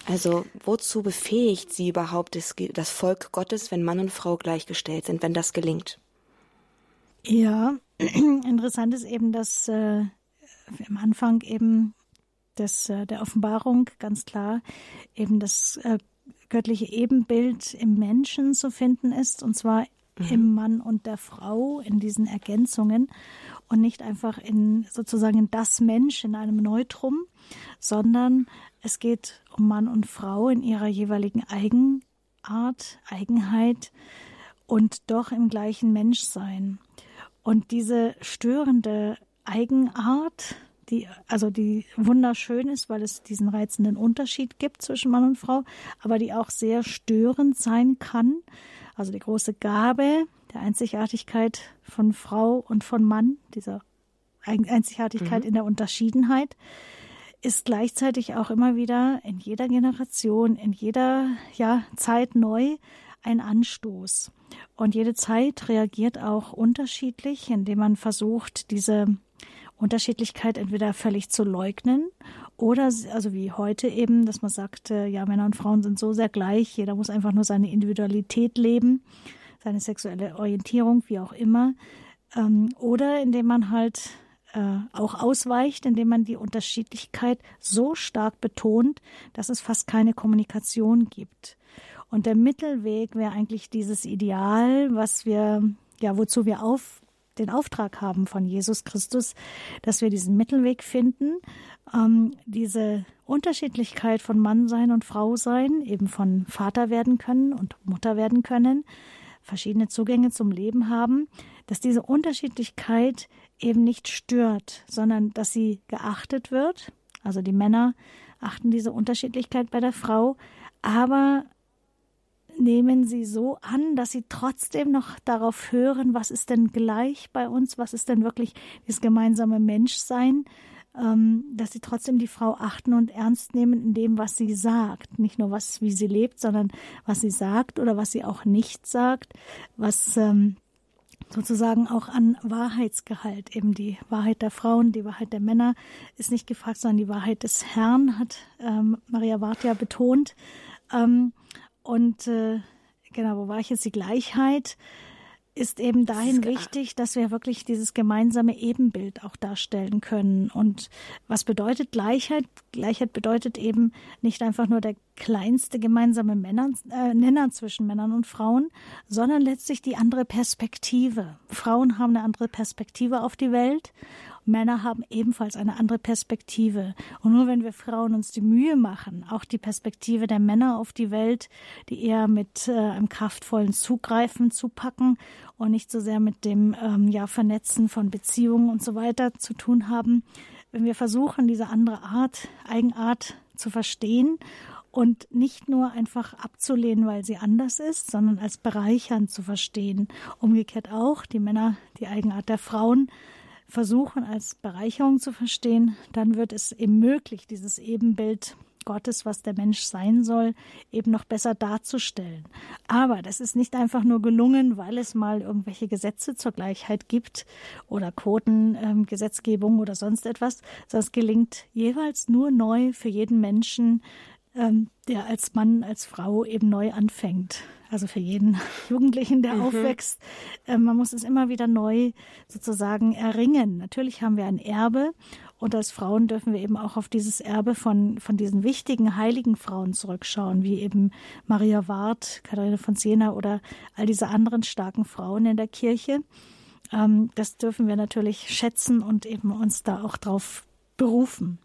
Also wozu befähigt sie überhaupt das, das Volk Gottes, wenn Mann und Frau gleichgestellt sind, wenn das gelingt? Ja, interessant ist eben, dass äh, am Anfang eben des, äh, der Offenbarung ganz klar eben das äh, göttliche Ebenbild im Menschen zu finden ist, und zwar mhm. im Mann und der Frau, in diesen Ergänzungen und nicht einfach in sozusagen das Mensch in einem Neutrum, sondern es geht um Mann und Frau in ihrer jeweiligen Eigenart, Eigenheit und doch im gleichen Menschsein. Und diese störende Eigenart, die, also die wunderschön ist, weil es diesen reizenden Unterschied gibt zwischen Mann und Frau, aber die auch sehr störend sein kann. Also die große Gabe der Einzigartigkeit von Frau und von Mann, dieser Einzigartigkeit mhm. in der Unterschiedenheit, ist gleichzeitig auch immer wieder in jeder Generation, in jeder ja, Zeit neu ein Anstoß. Und jede Zeit reagiert auch unterschiedlich, indem man versucht, diese Unterschiedlichkeit entweder völlig zu leugnen oder, also wie heute eben, dass man sagt, ja, Männer und Frauen sind so sehr gleich, jeder muss einfach nur seine Individualität leben, seine sexuelle Orientierung, wie auch immer. Ähm, oder indem man halt äh, auch ausweicht, indem man die Unterschiedlichkeit so stark betont, dass es fast keine Kommunikation gibt. Und der Mittelweg wäre eigentlich dieses Ideal, was wir, ja, wozu wir auf, den Auftrag haben von Jesus Christus, dass wir diesen Mittelweg finden, ähm, diese Unterschiedlichkeit von Mann sein und Frau sein, eben von Vater werden können und Mutter werden können, verschiedene Zugänge zum Leben haben, dass diese Unterschiedlichkeit eben nicht stört, sondern dass sie geachtet wird. Also die Männer achten diese Unterschiedlichkeit bei der Frau, aber nehmen sie so an, dass sie trotzdem noch darauf hören, was ist denn gleich bei uns, was ist denn wirklich das gemeinsame Menschsein, dass sie trotzdem die Frau achten und ernst nehmen in dem, was sie sagt. Nicht nur was, wie sie lebt, sondern was sie sagt oder was sie auch nicht sagt, was ähm, sozusagen auch an Wahrheitsgehalt. Eben die Wahrheit der Frauen, die Wahrheit der Männer ist nicht gefragt, sondern die Wahrheit des Herrn, hat ähm, Maria Wart ja betont. Ähm, und äh, genau, wo war ich jetzt? Die Gleichheit ist eben dahin wichtig, dass wir wirklich dieses gemeinsame Ebenbild auch darstellen können. Und was bedeutet Gleichheit? Gleichheit bedeutet eben nicht einfach nur der kleinste gemeinsame Männer, äh, Nenner zwischen Männern und Frauen, sondern letztlich die andere Perspektive. Frauen haben eine andere Perspektive auf die Welt Männer haben ebenfalls eine andere Perspektive. Und nur wenn wir Frauen uns die Mühe machen, auch die Perspektive der Männer auf die Welt, die eher mit äh, einem kraftvollen Zugreifen zupacken und nicht so sehr mit dem ähm, ja, Vernetzen von Beziehungen und so weiter zu tun haben, wenn wir versuchen, diese andere Art, Eigenart zu verstehen und nicht nur einfach abzulehnen, weil sie anders ist, sondern als bereichernd zu verstehen. Umgekehrt auch die Männer, die Eigenart der Frauen versuchen als Bereicherung zu verstehen, dann wird es eben möglich, dieses Ebenbild Gottes, was der Mensch sein soll, eben noch besser darzustellen. Aber das ist nicht einfach nur gelungen, weil es mal irgendwelche Gesetze zur Gleichheit gibt oder Quotengesetzgebung ähm, oder sonst etwas, sondern es gelingt jeweils nur neu für jeden Menschen, ähm, der als Mann, als Frau eben neu anfängt. Also für jeden Jugendlichen, der mhm. aufwächst. Äh, man muss es immer wieder neu sozusagen erringen. Natürlich haben wir ein Erbe und als Frauen dürfen wir eben auch auf dieses Erbe von, von diesen wichtigen heiligen Frauen zurückschauen, wie eben Maria Ward, Katharina von Siena oder all diese anderen starken Frauen in der Kirche. Ähm, das dürfen wir natürlich schätzen und eben uns da auch drauf berufen.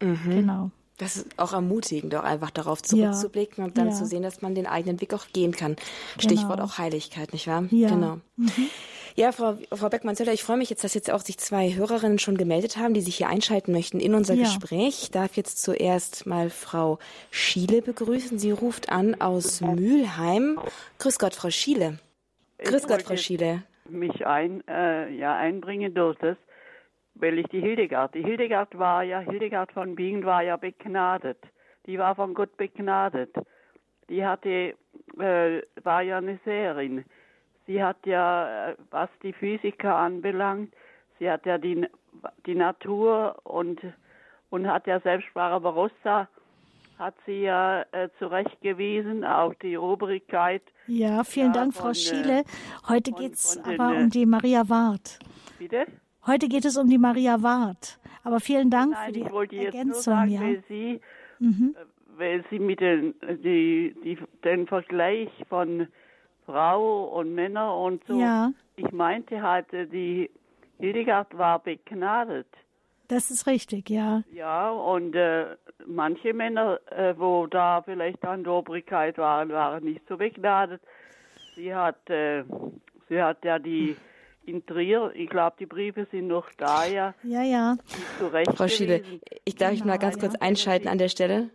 Mhm. Genau. Das ist auch ermutigend, auch einfach darauf zurückzublicken ja. und dann ja. zu sehen, dass man den eigenen Weg auch gehen kann. Stichwort genau. auch Heiligkeit, nicht wahr? Ja. Genau. Mhm. Ja, Frau, Frau Beckmann-Zöller, ich freue mich jetzt, dass jetzt auch sich zwei Hörerinnen schon gemeldet haben, die sich hier einschalten möchten in unser ja. Gespräch. Ich darf jetzt zuerst mal Frau Schiele begrüßen. Sie ruft an aus Mülheim. Grüß Gott, Frau Schiele. Grüß Gott, Frau Schiele. mich ein, äh, ja, einbringen durch das, weil ich die Hildegard, die Hildegard war ja, Hildegard von Bingen war ja begnadet. Die war von Gott begnadet. Die hatte, äh, war ja eine Seherin. Sie hat ja, äh, was die Physiker anbelangt, sie hat ja die, die Natur und, und hat ja selbst Barbarossa, hat sie ja äh, zurechtgewiesen, auch die Obrigkeit. Ja, vielen ja, Dank, von, Frau Schiele. Heute geht es aber den, um die Maria Ward. Bitte? Heute geht es um die Maria Ward. Aber vielen Dank Nein, für die ich wollte Ergänzung. Jetzt nur sagen, ja. weil Sie, mhm. Weil Sie mit den, die, die, den Vergleich von Frau und Männer und so. Ja. Ich meinte halt, die Hildegard war begnadet. Das ist richtig, ja. Ja, und äh, manche Männer, äh, wo da vielleicht an der Obrigkeit waren, waren nicht so begnadet. Sie hat, äh, sie hat ja die in Trier, ich glaube, die Briefe sind noch da, ja. Ja, ja. Frau Schiele, ich darf genau, ich mal ganz kurz einschalten an der Stelle?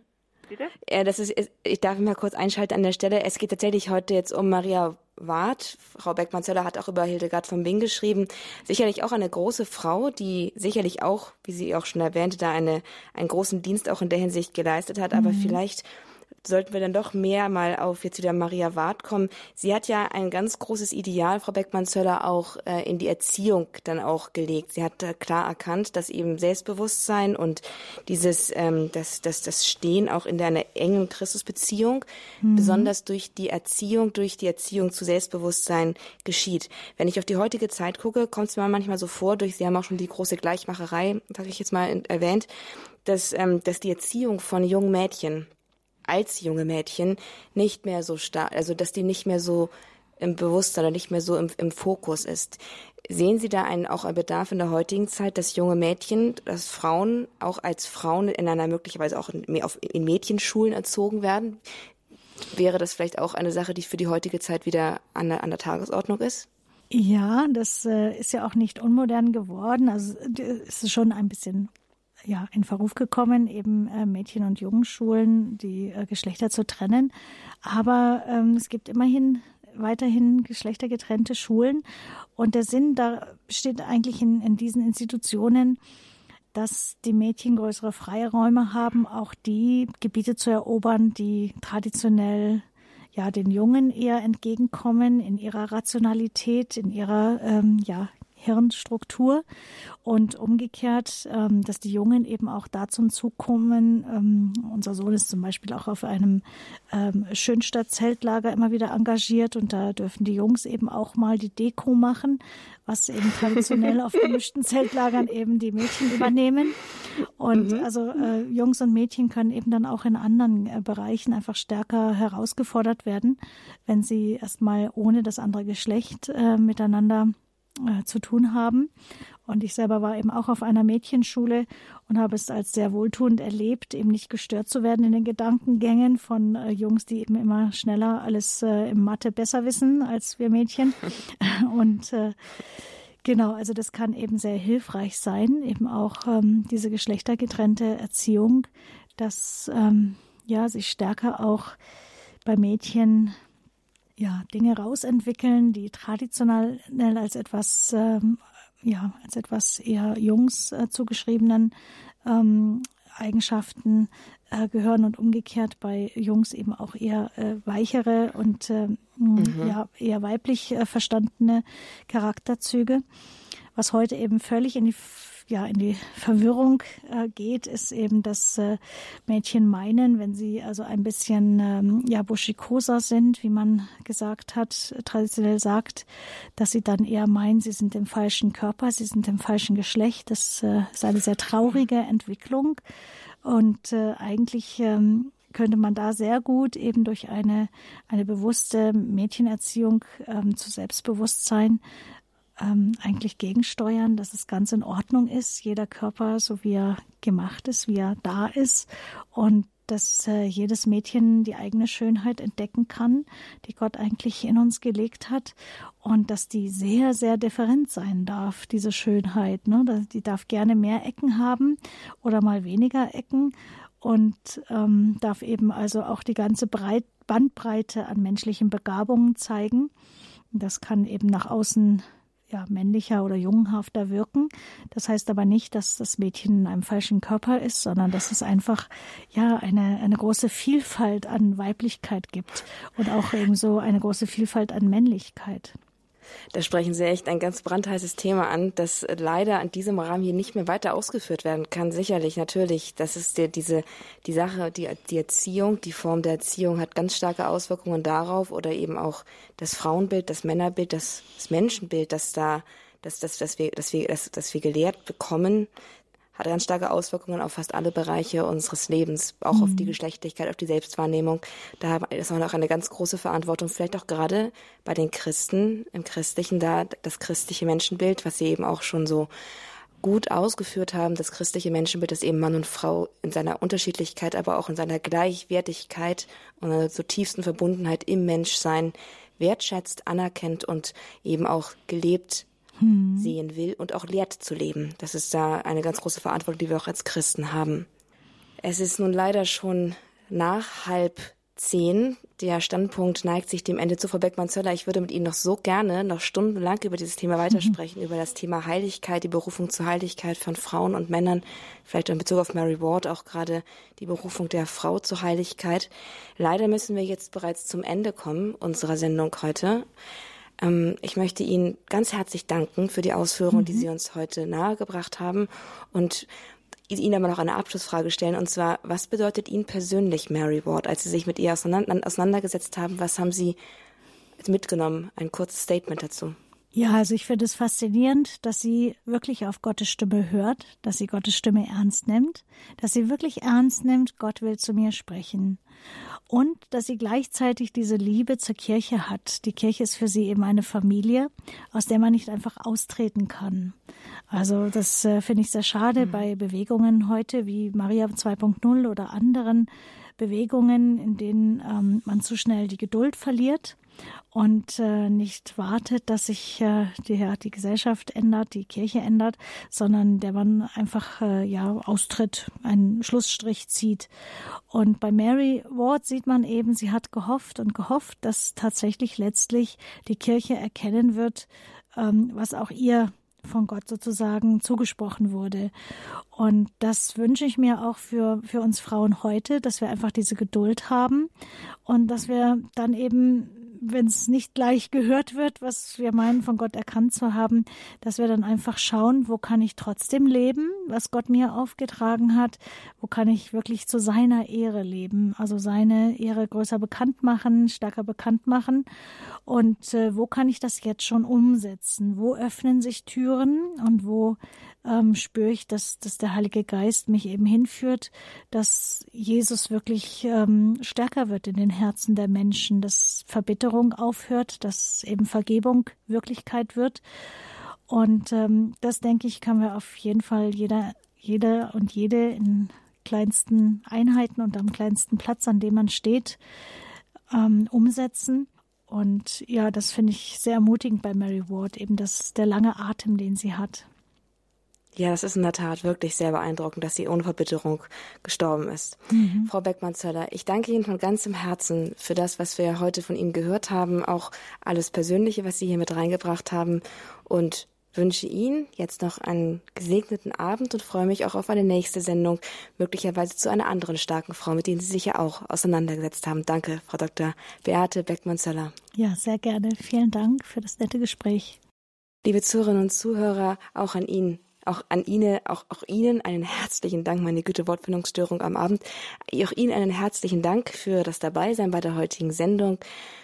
Bitte? Ja, das ist, ich darf mal kurz einschalten an der Stelle. Es geht tatsächlich heute jetzt um Maria Ward. Frau Beckmann-Zöller hat auch über Hildegard von Bing geschrieben. Sicherlich auch eine große Frau, die sicherlich auch, wie sie auch schon erwähnte, da eine, einen großen Dienst auch in der Hinsicht geleistet hat. Aber mhm. vielleicht sollten wir dann doch mehr mal auf jetzt wieder Maria Ward kommen. Sie hat ja ein ganz großes Ideal, Frau Beckmann-Zöller, auch äh, in die Erziehung dann auch gelegt. Sie hat äh, klar erkannt, dass eben Selbstbewusstsein und dieses, ähm, das, das, das Stehen auch in einer engen Christusbeziehung, mhm. besonders durch die Erziehung, durch die Erziehung zu Selbstbewusstsein geschieht. Wenn ich auf die heutige Zeit gucke, kommt es mir manchmal so vor, durch, Sie haben auch schon die große Gleichmacherei, sage ich jetzt mal, erwähnt, dass, ähm, dass die Erziehung von jungen Mädchen als junge Mädchen nicht mehr so stark, also dass die nicht mehr so im Bewusstsein oder nicht mehr so im, im Fokus ist. Sehen Sie da einen, auch einen Bedarf in der heutigen Zeit, dass junge Mädchen, dass Frauen auch als Frauen in einer möglicherweise auch in, in Mädchenschulen erzogen werden? Wäre das vielleicht auch eine Sache, die für die heutige Zeit wieder an der, an der Tagesordnung ist? Ja, das äh, ist ja auch nicht unmodern geworden. Also es ist schon ein bisschen ja, in Verruf gekommen, eben äh, Mädchen- und Jungenschulen, die äh, Geschlechter zu trennen. Aber ähm, es gibt immerhin weiterhin geschlechtergetrennte Schulen. Und der Sinn da besteht eigentlich in, in diesen Institutionen, dass die Mädchen größere Freiräume haben, auch die Gebiete zu erobern, die traditionell ja den Jungen eher entgegenkommen in ihrer Rationalität, in ihrer ähm, ja Hirnstruktur und umgekehrt, ähm, dass die Jungen eben auch da zum Zug kommen. Ähm, unser Sohn ist zum Beispiel auch auf einem ähm, Schönstadt-Zeltlager immer wieder engagiert und da dürfen die Jungs eben auch mal die Deko machen, was eben traditionell auf gemischten Zeltlagern eben die Mädchen übernehmen. Und mhm. also äh, Jungs und Mädchen können eben dann auch in anderen äh, Bereichen einfach stärker herausgefordert werden, wenn sie erstmal ohne das andere Geschlecht äh, miteinander äh, zu tun haben. Und ich selber war eben auch auf einer Mädchenschule und habe es als sehr wohltuend erlebt, eben nicht gestört zu werden in den Gedankengängen von äh, Jungs, die eben immer schneller alles äh, im Mathe besser wissen als wir Mädchen. und äh, genau, also das kann eben sehr hilfreich sein, eben auch ähm, diese geschlechtergetrennte Erziehung, dass ähm, ja sich stärker auch bei Mädchen ja, Dinge rausentwickeln, die traditionell als etwas, ähm, ja, als etwas eher Jungs äh, zugeschriebenen ähm, Eigenschaften äh, gehören und umgekehrt bei Jungs eben auch eher äh, weichere und äh, mhm. ja, eher weiblich äh, verstandene Charakterzüge, was heute eben völlig in die ja in die Verwirrung äh, geht, ist eben, dass äh, Mädchen meinen, wenn sie also ein bisschen ähm, ja buschikoser sind, wie man gesagt hat, traditionell sagt, dass sie dann eher meinen, sie sind im falschen Körper, sie sind im falschen Geschlecht. Das äh, ist eine sehr traurige Entwicklung und äh, eigentlich ähm, könnte man da sehr gut eben durch eine, eine bewusste Mädchenerziehung ähm, zu Selbstbewusstsein ähm, eigentlich gegensteuern, dass es ganz in Ordnung ist, jeder Körper so wie er gemacht ist, wie er da ist und dass äh, jedes Mädchen die eigene Schönheit entdecken kann, die Gott eigentlich in uns gelegt hat und dass die sehr, sehr different sein darf, diese Schönheit. Ne? Die darf gerne mehr Ecken haben oder mal weniger Ecken und ähm, darf eben also auch die ganze Breit Bandbreite an menschlichen Begabungen zeigen. Das kann eben nach außen ja, männlicher oder jungenhafter wirken. Das heißt aber nicht, dass das Mädchen in einem falschen Körper ist, sondern dass es einfach ja eine, eine große Vielfalt an Weiblichkeit gibt und auch ebenso eine große Vielfalt an Männlichkeit. Da sprechen Sie echt ein ganz brandheißes Thema an, das leider an diesem Rahmen hier nicht mehr weiter ausgeführt werden kann. Sicherlich, natürlich. Das ist die, diese, die Sache, die, die Erziehung, die Form der Erziehung hat ganz starke Auswirkungen darauf oder eben auch das Frauenbild, das Männerbild, das, das Menschenbild, das da, das, das, das wir, das wir, das, das wir gelehrt bekommen, hat ganz starke Auswirkungen auf fast alle Bereiche unseres Lebens, auch mhm. auf die mhm. Geschlechtlichkeit, auf die Selbstwahrnehmung. Da ist man auch eine ganz große Verantwortung, vielleicht auch gerade bei den Christen im Christlichen, da das christliche Menschenbild, was sie eben auch schon so gut ausgeführt haben, das christliche Menschenbild, das eben Mann und Frau in seiner Unterschiedlichkeit, aber auch in seiner Gleichwertigkeit und einer zutiefsten Verbundenheit im Menschsein wertschätzt, anerkennt und eben auch gelebt hm. sehen will und auch lehrt zu leben. Das ist da eine ganz große Verantwortung, die wir auch als Christen haben. Es ist nun leider schon nach halb zehn. Der Standpunkt neigt sich dem Ende zu. Frau Beckmann-Zöller, ich würde mit Ihnen noch so gerne noch stundenlang über dieses Thema weitersprechen, mhm. über das Thema Heiligkeit, die Berufung zur Heiligkeit von Frauen und Männern, vielleicht in Bezug auf Mary Ward auch gerade die Berufung der Frau zur Heiligkeit. Leider müssen wir jetzt bereits zum Ende kommen unserer Sendung heute. Ähm, ich möchte Ihnen ganz herzlich danken für die Ausführungen, mhm. die Sie uns heute nahegebracht haben und Ihnen aber noch eine Abschlussfrage stellen, und zwar, was bedeutet Ihnen persönlich Mary Ward, als Sie sich mit ihr auseinandergesetzt haben? Was haben Sie mitgenommen? Ein kurzes Statement dazu. Ja, also ich finde es faszinierend, dass sie wirklich auf Gottes Stimme hört, dass sie Gottes Stimme ernst nimmt, dass sie wirklich ernst nimmt, Gott will zu mir sprechen. Und dass sie gleichzeitig diese Liebe zur Kirche hat. Die Kirche ist für sie eben eine Familie, aus der man nicht einfach austreten kann. Also das äh, finde ich sehr schade mhm. bei Bewegungen heute wie Maria 2.0 oder anderen Bewegungen, in denen ähm, man zu schnell die Geduld verliert und äh, nicht wartet, dass sich äh, die, ja, die Gesellschaft ändert, die Kirche ändert, sondern der man einfach äh, ja austritt, einen Schlussstrich zieht. Und bei Mary Ward sieht man eben, sie hat gehofft und gehofft, dass tatsächlich letztlich die Kirche erkennen wird, ähm, was auch ihr von Gott sozusagen zugesprochen wurde. Und das wünsche ich mir auch für, für uns Frauen heute, dass wir einfach diese Geduld haben und dass wir dann eben wenn es nicht gleich gehört wird, was wir meinen, von Gott erkannt zu haben, dass wir dann einfach schauen, wo kann ich trotzdem leben, was Gott mir aufgetragen hat, wo kann ich wirklich zu seiner Ehre leben, also seine Ehre größer bekannt machen, stärker bekannt machen. Und äh, wo kann ich das jetzt schon umsetzen, wo öffnen sich Türen und wo ähm, spüre ich, dass, dass der Heilige Geist mich eben hinführt, dass Jesus wirklich ähm, stärker wird in den Herzen der Menschen, dass Verbitterung aufhört, dass eben Vergebung Wirklichkeit wird. Und ähm, das, denke ich, kann wir auf jeden Fall jeder, jeder und jede in kleinsten Einheiten und am kleinsten Platz, an dem man steht, ähm, umsetzen. Und ja, das finde ich sehr ermutigend bei Mary Ward, eben das, der lange Atem, den sie hat. Ja, das ist in der Tat wirklich sehr beeindruckend, dass sie ohne Verbitterung gestorben ist. Mhm. Frau Beckmann-Zöller, ich danke Ihnen von ganzem Herzen für das, was wir heute von Ihnen gehört haben, auch alles Persönliche, was Sie hier mit reingebracht haben und wünsche Ihnen jetzt noch einen gesegneten Abend und freue mich auch auf eine nächste Sendung, möglicherweise zu einer anderen starken Frau, mit denen Sie sich ja auch auseinandergesetzt haben. Danke, Frau Dr. Beate Beckmann-Zöller. Ja, sehr gerne. Vielen Dank für das nette Gespräch. Liebe Zuhörerinnen und Zuhörer, auch an Ihnen auch an Ihnen, auch, auch Ihnen einen herzlichen Dank, meine Güte, Wortfindungsstörung am Abend. Auch Ihnen einen herzlichen Dank für das Dabeisein bei der heutigen Sendung.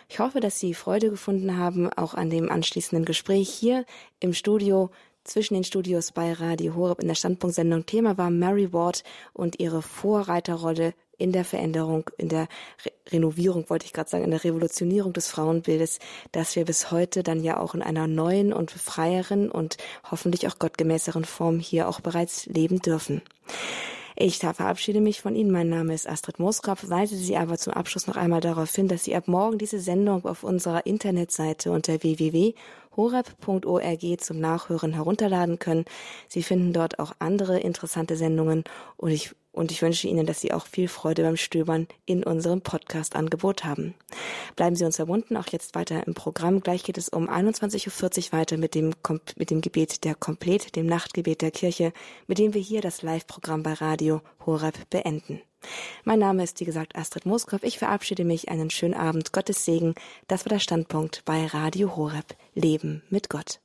Ich hoffe, dass Sie Freude gefunden haben, auch an dem anschließenden Gespräch hier im Studio zwischen den Studios bei Radio Horeb in der Standpunktsendung. Thema war Mary Ward und ihre Vorreiterrolle in der Veränderung, in der Re Renovierung, wollte ich gerade sagen, in der Revolutionierung des Frauenbildes, dass wir bis heute dann ja auch in einer neuen und freieren und hoffentlich auch gottgemäßeren Form hier auch bereits leben dürfen. Ich verabschiede mich von Ihnen. Mein Name ist Astrid Moskop. Weise Sie aber zum Abschluss noch einmal darauf hin, dass Sie ab morgen diese Sendung auf unserer Internetseite unter www.horeb.org zum Nachhören herunterladen können. Sie finden dort auch andere interessante Sendungen und ich und ich wünsche Ihnen, dass Sie auch viel Freude beim Stöbern in unserem Podcast-Angebot haben. Bleiben Sie uns verbunden, auch jetzt weiter im Programm. Gleich geht es um 21.40 Uhr weiter mit dem, mit dem Gebet der Komplet, dem Nachtgebet der Kirche, mit dem wir hier das Live-Programm bei Radio Horeb beenden. Mein Name ist, wie gesagt, Astrid Moskow. Ich verabschiede mich. Einen schönen Abend. Gottes Segen. Das war der Standpunkt bei Radio Horeb. Leben mit Gott.